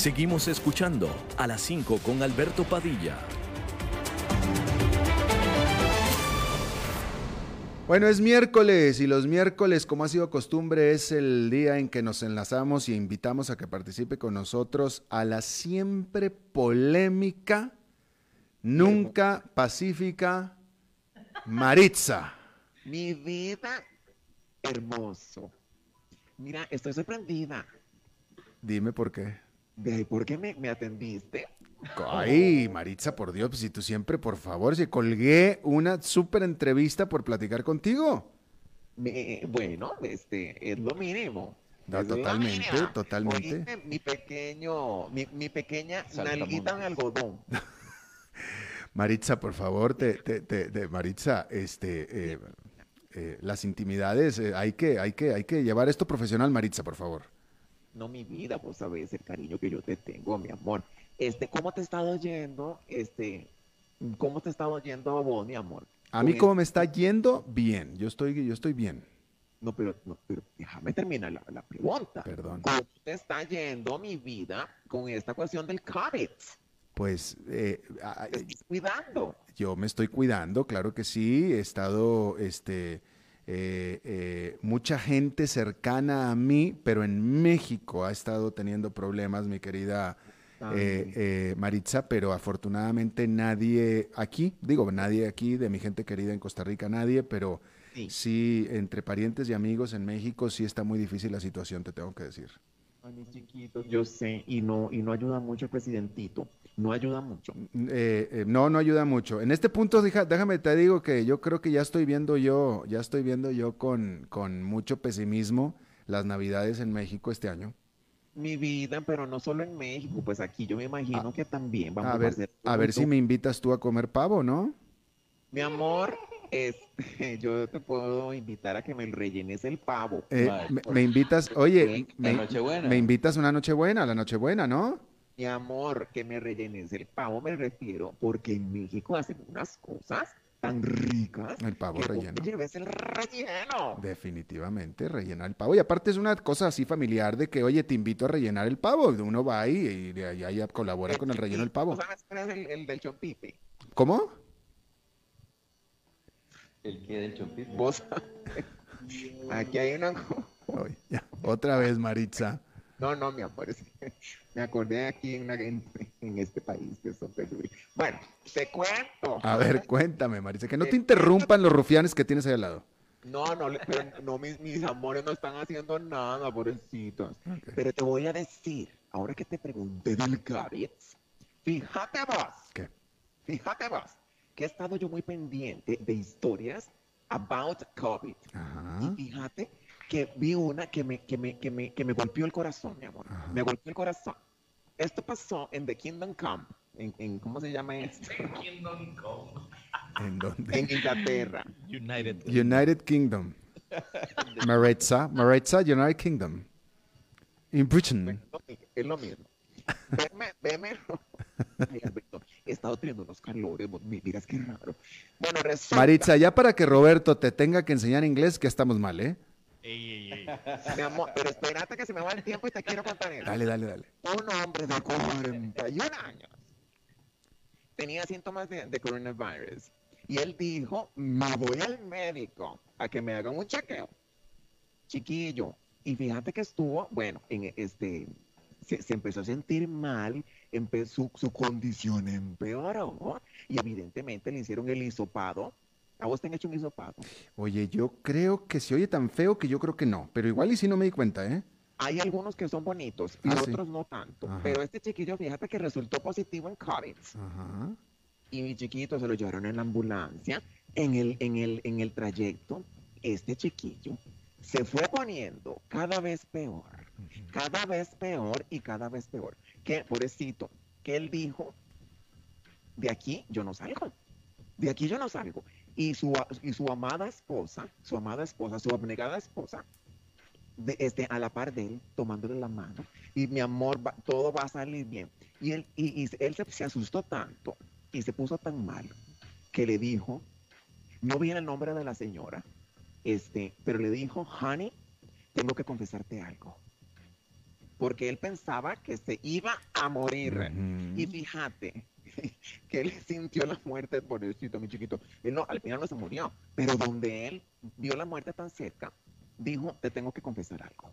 Seguimos escuchando a las 5 con Alberto Padilla. Bueno, es miércoles y los miércoles, como ha sido costumbre, es el día en que nos enlazamos y invitamos a que participe con nosotros a la siempre polémica, nunca pacífica Maritza. Mi vida, hermoso. Mira, estoy sorprendida. Dime por qué. ¿De por qué me, me atendiste? Ay, Maritza, por Dios, pues si tú siempre, por favor, si colgué una súper entrevista por platicar contigo. Me- bueno, este, es lo mínimo. No, totalmente, mínimo. totalmente. Oíste, mi pequeño, mi, mi pequeña Saltamontes. nalguita en algodón. [laughs] Maritza, por favor, te, te- te- te- Maritza, este, eh, eh, las intimidades, eh, hay, que, hay, que, hay que llevar esto profesional, Maritza, por favor. No, mi vida, vos sabés el cariño que yo te tengo, mi amor. Este, ¿cómo te estado yendo? Este, ¿cómo te estado yendo a vos, mi amor? A mí Con como me está yendo, bien, yo estoy, yo estoy bien. No, pero, no, pero déjame terminar la, la pregunta. Perdón. ¿Cómo te está yendo mi vida con esta cuestión del COVID? Pues eh, ¿Te estás cuidando? yo me estoy cuidando, claro que sí, he estado, este, eh, eh, mucha gente cercana a mí, pero en México ha estado teniendo problemas, mi querida eh, Maritza, pero afortunadamente nadie aquí, digo, nadie aquí de mi gente querida en Costa Rica, nadie, pero Sí. sí, entre parientes y amigos en México sí está muy difícil la situación, te tengo que decir. Ay, mis chiquitos, yo sé, y no, y no ayuda mucho el presidentito. No ayuda mucho. Eh, eh, no, no ayuda mucho. En este punto, deja- déjame te digo que yo creo que ya estoy viendo yo, ya estoy viendo yo con, con mucho pesimismo las navidades en México este año. Mi vida, pero no solo en México, pues aquí yo me imagino que también vamos A a, ver, hacer. a ver si me invitas tú a comer pavo, ¿no? Mi amor, este, [laughs] yo te puedo invitar a que me rellenes el pavo. Eh, Vale, me, por- me invitas, oye, [laughs] La me, me invitas una Nochebuena, la Nochebuena, ¿no? Mi amor, que me rellenes el pavo, me refiero, porque en México hacen unas cosas tan ricas El pavo que vos relleno. te lleves el relleno. Definitivamente, rellenar el pavo. Y aparte es una cosa así familiar de que, oye, te invito a rellenar el pavo. Uno va ahí y, de allá ya colabora con el relleno del pavo. ¿Tú sabes cuál es el, el del chompipe? ¿Cómo? El que del chompito. Vos. [laughs] Aquí hay una. Ay, ya, Otra vez, Maritza. No, no, mi amor. es que [laughs] me acordé aquí en, una- en, en este país que son. Bueno, te cuento. A ver, cuéntame, Maritza, que no te interrumpan los rufianes que tienes ahí al lado. No, no, pero no, mis, mis amores no están haciendo nada, pobrecitos. Pero te voy a decir, ahora que te pregunté del COVID, fíjate vos, ¿Qué? fíjate vos, que he estado yo muy pendiente de historias about COVID. Ajá. Y fíjate que vi una que me, que me, que me, que me golpeó el corazón, mi amor. Ajá. Me golpeó el corazón. Esto pasó en The Kingdom Come. En, en- ¿Cómo se llama esto? ¿En dónde? en Inglaterra. United. United Kingdom. [laughs] Maritza, Maritza, United Kingdom. In Britain. Es lo mismo. Veme, veme. Ay, Alberto, he estado teniendo unos calores, miras qué raro. Bueno, resulta, Maritza, ya para que Roberto te tenga que enseñar inglés, que estamos mal, ¿eh? [laughs] mi amor, pero espérate que se me va el tiempo y te quiero contar eso. Dale, dale, dale. Un hombre de 41 años tenía síntomas de, de coronavirus y él dijo, me voy al médico a que me hagan un chequeo. Chiquillo. Y fíjate que estuvo, bueno, en este, se, se empezó a sentir mal, empezó, su condición empeoró y evidentemente le hicieron el hisopado. ¿A vos te han hecho un hisopado? Oye, yo creo que se oye tan feo que yo creo que no. Pero igual y si no me di cuenta, ¿eh? Hay algunos que son bonitos y Ah, sí. otros no tanto. Ajá. Pero este chiquillo, fíjate que resultó positivo en COVID. Ajá. y mi chiquito se lo llevaron en la ambulancia. En el, en el, en el trayecto, este chiquillo se fue poniendo cada vez peor, cada vez peor y cada vez peor. Que, pobrecito, que él dijo, de aquí yo no salgo, de aquí yo no salgo. Y su, y su amada esposa, su amada esposa, su abnegada esposa, de, este, a la par de él, tomándole la mano, y mi amor, va- todo va a salir bien. Y él, y, y él se, se asustó tanto y se puso tan mal que le dijo, no viene el nombre de la señora, este, pero le dijo, honey, tengo que confesarte algo. Porque él pensaba que se iba a morir. Y fíjate [laughs] que él sintió la muerte, pobrecito, mi chiquito. Él no, al final no se murió, pero donde él vio la muerte tan cerca, dijo, te tengo que confesar algo.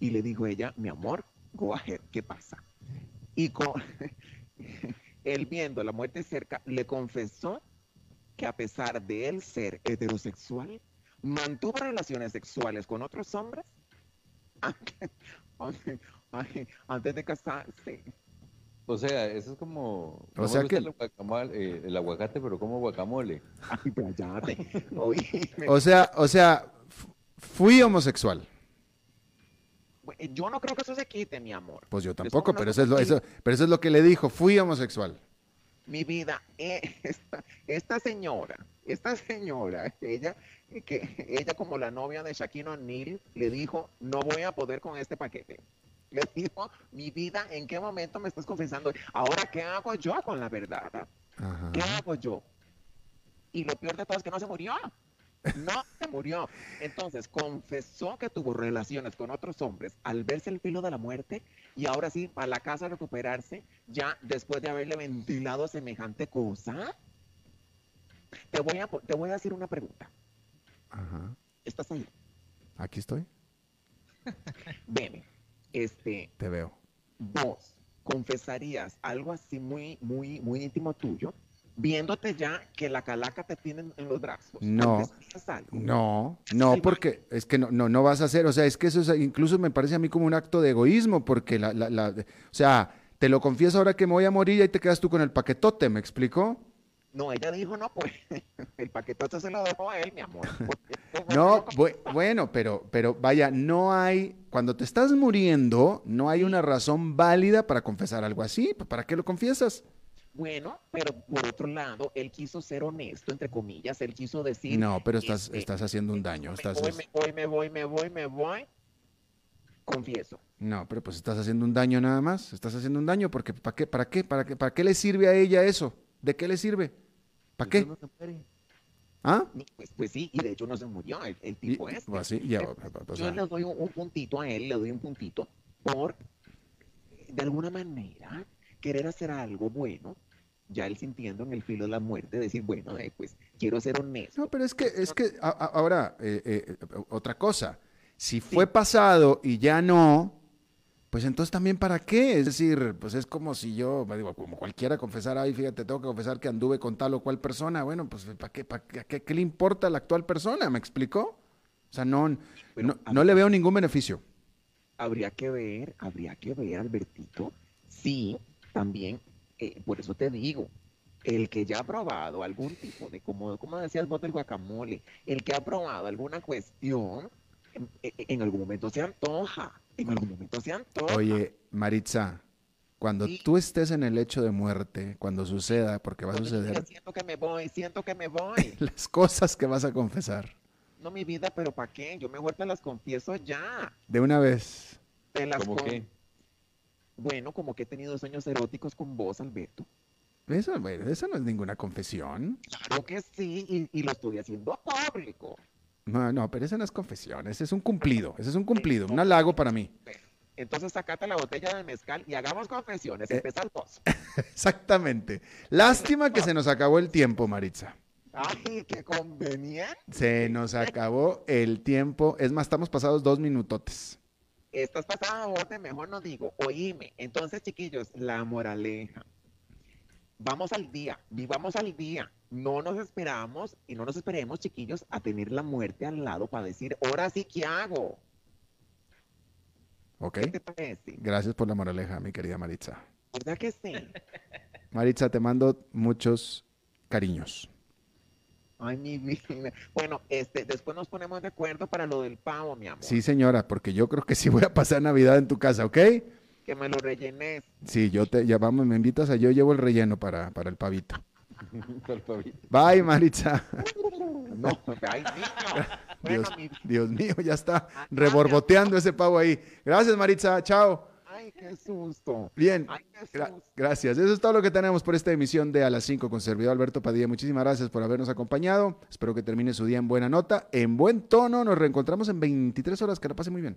Y le dijo ella, mi amor, go ahead, ¿qué pasa? Y con, [laughs] él viendo la muerte cerca, le confesó que a pesar de él ser heterosexual, mantuvo relaciones sexuales con otros hombres [laughs] antes de casarse. O sea, eso es como. O sea gusta que- el, guacamole- eh, el aguacate, pero como guacamole. Ay. O sea, o sea, fu- fui homosexual. Yo no creo que eso se quite, mi amor. Pues yo tampoco, pero eso, es lo, eso, pero eso es lo que le dijo, fui homosexual. Mi vida, eh, [laughs] esta, esta señora, esta señora, ella, que ella como la novia de Shaquille O'Neal, le dijo, no voy a poder con este paquete. Le dijo, mi vida, ¿en qué momento me estás confesando? Ahora, ¿qué hago yo con la verdad? Ajá. ¿Qué hago yo? Y lo peor de todo es que no se murió. No se murió. Entonces, confesó que tuvo relaciones con otros hombres al verse el filo de la muerte y ahora sí, para la casa a recuperarse, ya después de haberle ventilado semejante cosa. Te voy a, te voy a decir una pregunta. Ajá. ¿Estás ahí? Aquí estoy, Ven, este, te veo. vos confesarías algo así muy, muy, muy íntimo tuyo, viéndote ya que la calaca te tiene en los brazos. No. No, no, porque es que no, no, no vas a hacer, o sea, es que eso es, incluso me parece a mí como un acto de egoísmo, porque la, la, la- o sea, te lo confieso ahora que me voy a morir y ahí te quedas tú con el paquetote, ¿me explico? No, ella dijo, no, pues, [laughs] el paquetote se lo dejó a él, mi amor. [laughs] No, bue- bueno, pero, pero vaya, no hay, cuando te estás muriendo, no hay una razón válida para confesar algo así, ¿para qué lo confiesas? Bueno, pero por otro lado, él quiso ser honesto, entre comillas, él quiso decir... No, pero estás, este, estás haciendo un daño, me estás, voy, me voy, me voy, me voy, me voy. Confieso. no, pero pues estás haciendo un daño nada más, estás haciendo un daño porque ¿para qué, para qué, para qué, para qué le sirve a ella eso? ¿De qué le sirve? ¿Para qué? No se muere. ¿Ah? Pues, pues sí, y de hecho no se murió el, el Y- tipo este. pues ya, Yo le doy un, un puntito a él, le doy un puntito por, de alguna manera, querer hacer algo bueno, ya él sintiendo en el filo de la muerte, decir, bueno, eh, pues quiero ser honesto. No, pero es que, es que a- a- ahora, eh, eh, otra cosa, si fue pasado y ya no, pues entonces también para qué? Es decir, pues es como si yo, me digo, como cualquiera confesara, ay, fíjate, tengo que confesar que anduve con tal o cual persona, bueno, pues ¿para qué, para qué, qué- qué le importa a la actual persona? ¿Me explicó? O sea, no, no, le veo ningún beneficio. Habría que ver, habría que ver, Albertito, sí, también, eh, por eso te digo, el que ya ha probado algún tipo de, como, como decías vos del guacamole, el que ha probado alguna cuestión, en, en- en algún momento se antoja, en algún momento se antoja. Oye, Maritza, cuando Sí. tú estés en el lecho de muerte, cuando suceda, porque va a suceder, diga, Siento que me voy, siento que me voy. [laughs] las cosas que vas a confesar, No, mi vida, pero ¿para qué? Yo mejor te las confieso ya. de una vez. Te las ¿Cómo con- qué? Bueno, como que he tenido sueños eróticos con vos, Alberto. Eso, bueno, eso no es ninguna confesión. Claro que sí, y, y lo estoy haciendo público. No, no, pero esa no es confesión, ese es un cumplido, ese es un cumplido, un halago para mí. Entonces sacate la botella de mezcal y hagamos confesiones. Eh. Empezar vos. [laughs] Exactamente. Lástima que se nos acabó el tiempo, Maritza. Ay, qué conveniente. Se nos acabó el tiempo. Es más, estamos pasados dos minutotes. Estás pasada bote, mejor no digo. Oíme. Entonces, chiquillos, la moraleja. Vamos al día, vivamos al día. No nos esperamos y no nos esperemos, chiquillos, a tener la muerte al lado para decir, ahora sí, ¿qué hago? ¿Ok? ¿Qué te parece? Gracias por la moraleja, mi querida Maritza. ¿Verdad que sí? [laughs] Maritza, te mando muchos cariños. Ay, mi vida. Bueno, este, después nos ponemos de acuerdo para lo del pavo, mi amor. Sí, señora, porque yo creo que sí voy a pasar Navidad en tu casa, ¿ok? que me lo rellenes. Sí, yo te, ya vamos, me invitas a yo llevo el relleno para, para el pavito. [laughs] Bye, Maritza. [laughs] No, ay, niño. Bueno, Dios, mío, ya está reborboteando ese pavo ahí. Gracias, Maritza. Chao. Ay, qué susto. Bien. Ay, qué Gra- susto. gracias. Eso es todo lo que tenemos por esta emisión de A las 5 con servidor Alberto Padilla. Muchísimas gracias por habernos acompañado. Espero que termine su día en buena nota, en buen tono. Nos reencontramos en 23 horas. Que la pase muy bien.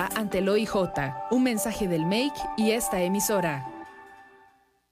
ante el OIJ. Un mensaje del MAKE y esta emisora.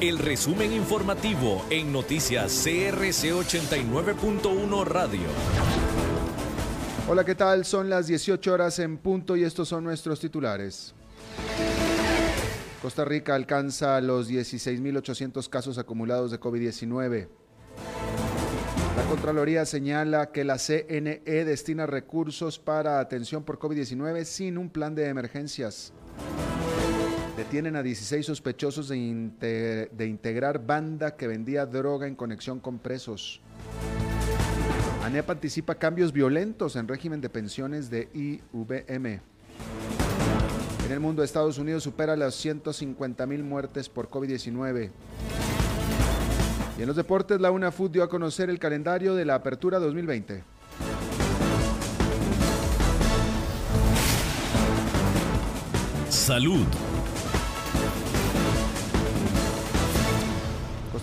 el resumen informativo en noticias CRC 89.1 Radio. Hola, ¿qué tal? Son las 18 horas en punto y estos son nuestros titulares. Costa Rica alcanza los 16.800 casos acumulados de COVID-19. La Contraloría señala que la CNE destina recursos para atención por COVID-19 sin un plan de emergencias. Detienen a 16 sospechosos de, de integrar banda que vendía droga en conexión con presos. ANEP anticipa cambios violentos en régimen de pensiones de IVM. En el mundo, Estados Unidos supera las 150 mil muertes por COVID-19. Y en los deportes, la UNAFUT dio a conocer el calendario de la Apertura 2020. Salud.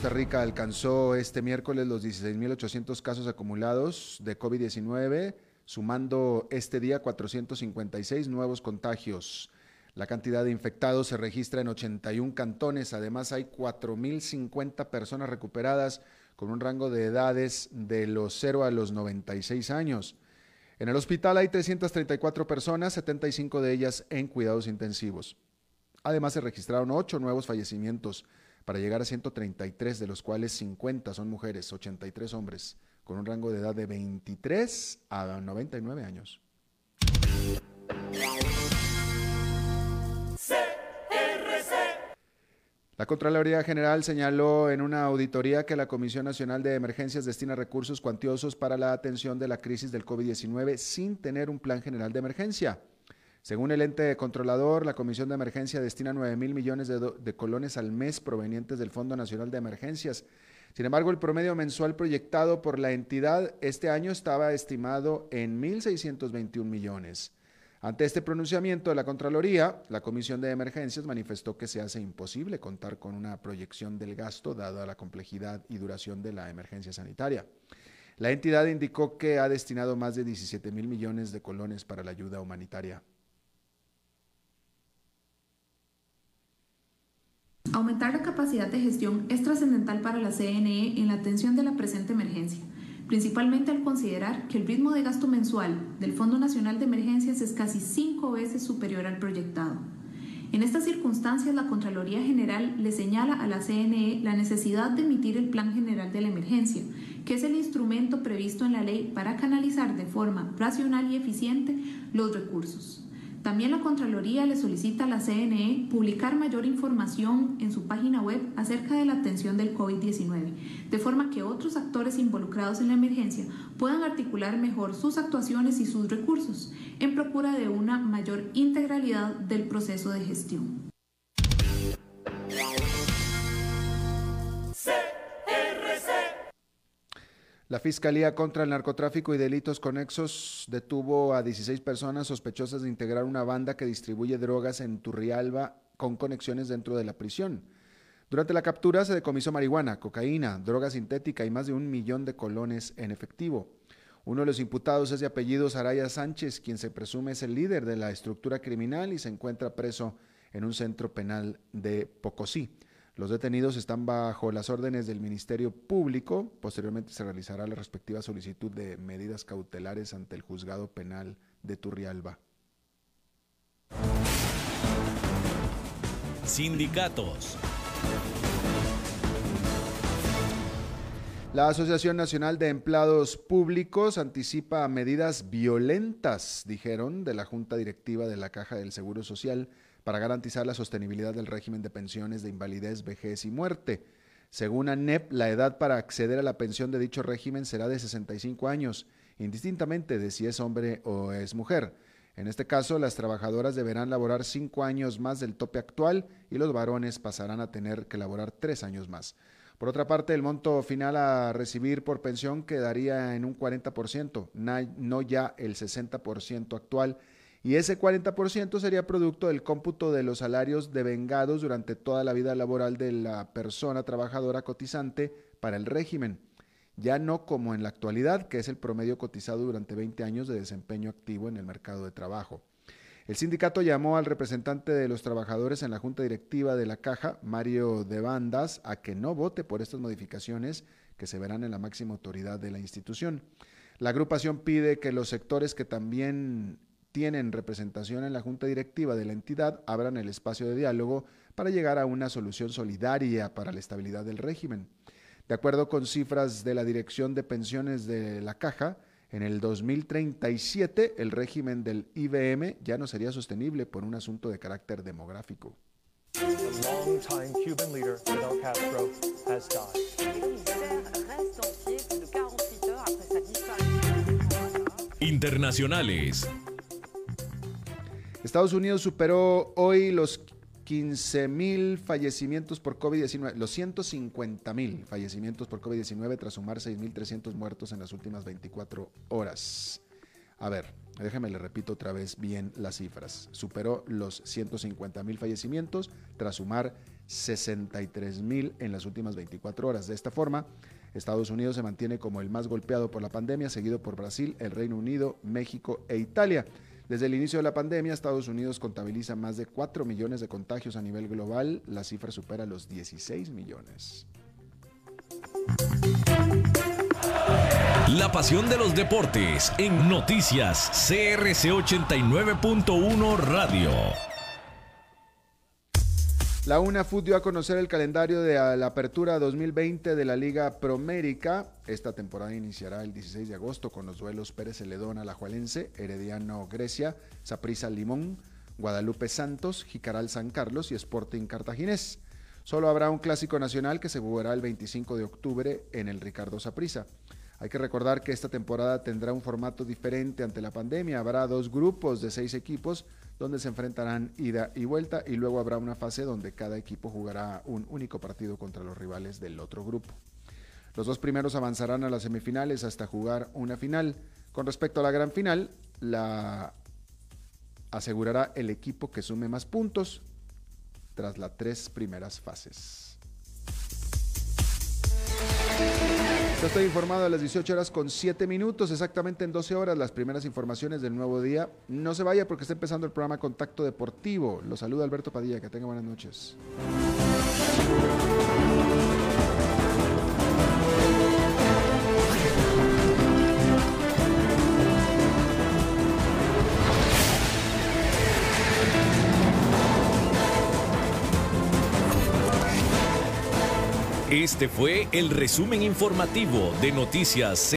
Costa Rica alcanzó este miércoles los 16.800 casos acumulados de COVID-19, sumando este día 456 nuevos contagios. La cantidad de infectados se registra en 81 cantones. Además, hay 4.050 personas recuperadas con un rango de edades de los 0 a los 96 años. En el hospital hay 334 personas, 75 de ellas en cuidados intensivos. Además, se registraron 8 nuevos fallecimientos para llegar a 133, de los cuales 50 son mujeres, 83 hombres, con un rango de edad de 23 a 99 años. La Contraloría General señaló en una auditoría que la Comisión Nacional de Emergencias destina recursos cuantiosos para la atención de la crisis del COVID-19 sin tener un plan general de emergencia. Según el ente controlador, la Comisión de Emergencia destina 9 mil millones de, de, colones al mes provenientes del Fondo Nacional de Emergencias. Sin embargo, el promedio mensual proyectado por la entidad este año estaba estimado en 1.621 millones. Ante este pronunciamiento de la Contraloría, la Comisión de Emergencias manifestó que se hace imposible contar con una proyección del gasto dada la complejidad y duración de la emergencia sanitaria. La entidad indicó que ha destinado más de 17 mil millones de colones para la ayuda humanitaria. Aumentar la capacidad de gestión es trascendental para la CNE en la atención de la presente emergencia, principalmente al considerar que el ritmo de gasto mensual del Fondo Nacional de Emergencias es casi cinco veces superior al proyectado. En estas circunstancias, la Contraloría General le señala a la CNE la necesidad de emitir el Plan General de la Emergencia, que es el instrumento previsto en la ley para canalizar de forma racional y eficiente los recursos. También la Contraloría le solicita a la CNE publicar mayor información en su página web acerca de la atención del COVID-19, de forma que otros actores involucrados en la emergencia puedan articular mejor sus actuaciones y sus recursos en procura de una mayor integralidad del proceso de gestión. La Fiscalía contra el Narcotráfico y Delitos Conexos detuvo a 16 personas sospechosas de integrar una banda que distribuye drogas en Turrialba con conexiones dentro de la prisión. Durante la captura se decomisó marihuana, cocaína, droga sintética y más de un millón de colones en efectivo. Uno de los imputados es de apellido Saraya Sánchez, quien se presume es el líder de la estructura criminal y se encuentra preso en un centro penal de Pocosí. Los detenidos están bajo las órdenes del Ministerio Público. Posteriormente se realizará la respectiva solicitud de medidas cautelares ante el Juzgado Penal de Turrialba. Sindicatos. La Asociación Nacional de Empleados Públicos anticipa medidas violentas, dijeron, de la Junta Directiva de la Caja del Seguro Social para garantizar la sostenibilidad del régimen de pensiones de invalidez, vejez y muerte. Según ANEP, la edad para acceder a la pensión de dicho régimen será de 65 años, indistintamente de si es hombre o es mujer. En este caso, las trabajadoras deberán laborar cinco años más del tope actual y los varones pasarán a tener que laborar tres años más. Por otra parte, el monto final a recibir por pensión quedaría en un 40%, no ya el 60% actual y ese 40% sería producto del cómputo de los salarios devengados durante toda la vida laboral de la persona trabajadora cotizante para el régimen, ya no como en la actualidad, que es el promedio cotizado durante 20 años de desempeño activo en el mercado de trabajo. El sindicato llamó al representante de los trabajadores en la junta directiva de la caja, Mario de Bandas, a que no vote por estas modificaciones que se verán en la máxima autoridad de la institución. La agrupación pide que los sectores que también tienen representación en la junta directiva de la entidad abran el espacio de diálogo para llegar a una solución solidaria para la estabilidad del régimen. De acuerdo con cifras de la Dirección de Pensiones de la Caja, en el 2037 el régimen del IBM ya no sería sostenible por un asunto de carácter demográfico. Internacionales. Estados Unidos superó hoy los 15 mil fallecimientos por COVID-19, los 150 mil fallecimientos por COVID-19 tras sumar 6.300 muertos en las últimas 24 horas. A ver, déjeme le repito otra vez bien las cifras. Superó los 150 mil fallecimientos tras sumar 63 mil en las últimas 24 horas. De esta forma, Estados Unidos se mantiene como el más golpeado por la pandemia, seguido por Brasil, el Reino Unido, México e Italia. Desde el inicio de la pandemia, Estados Unidos contabiliza más de 4 millones de contagios a nivel global. La cifra supera los 16 millones. La pasión de los deportes en noticias CRC 89.1 Radio. La UNAFUT dio a conocer el calendario de la apertura 2020 de la Liga Promérica. Esta temporada iniciará el 16 de agosto con los duelos Pérez Celedón Alajuelense, Herediano Grecia, Saprissa Limón, Guadalupe Santos, Jicaral San Carlos y Sporting Cartaginés. Solo habrá un clásico nacional que se jugará el 25 de octubre en el Ricardo Saprissa. Hay que recordar que esta temporada tendrá un formato diferente ante la pandemia. Habrá dos grupos de seis equipos donde se enfrentarán ida y vuelta y luego habrá una fase donde cada equipo jugará un único partido contra los rivales del otro grupo. Los dos primeros avanzarán a las semifinales hasta jugar una final. Con respecto a la gran final, la asegurará el equipo que sume más puntos tras las tres primeras fases. Estoy informado a las 18 horas con 7 minutos, exactamente en 12 horas, las primeras informaciones del nuevo día. No se vaya porque está empezando el programa Contacto Deportivo. Lo saluda Alberto Padilla, que tenga buenas noches. Este fue el resumen informativo de Noticias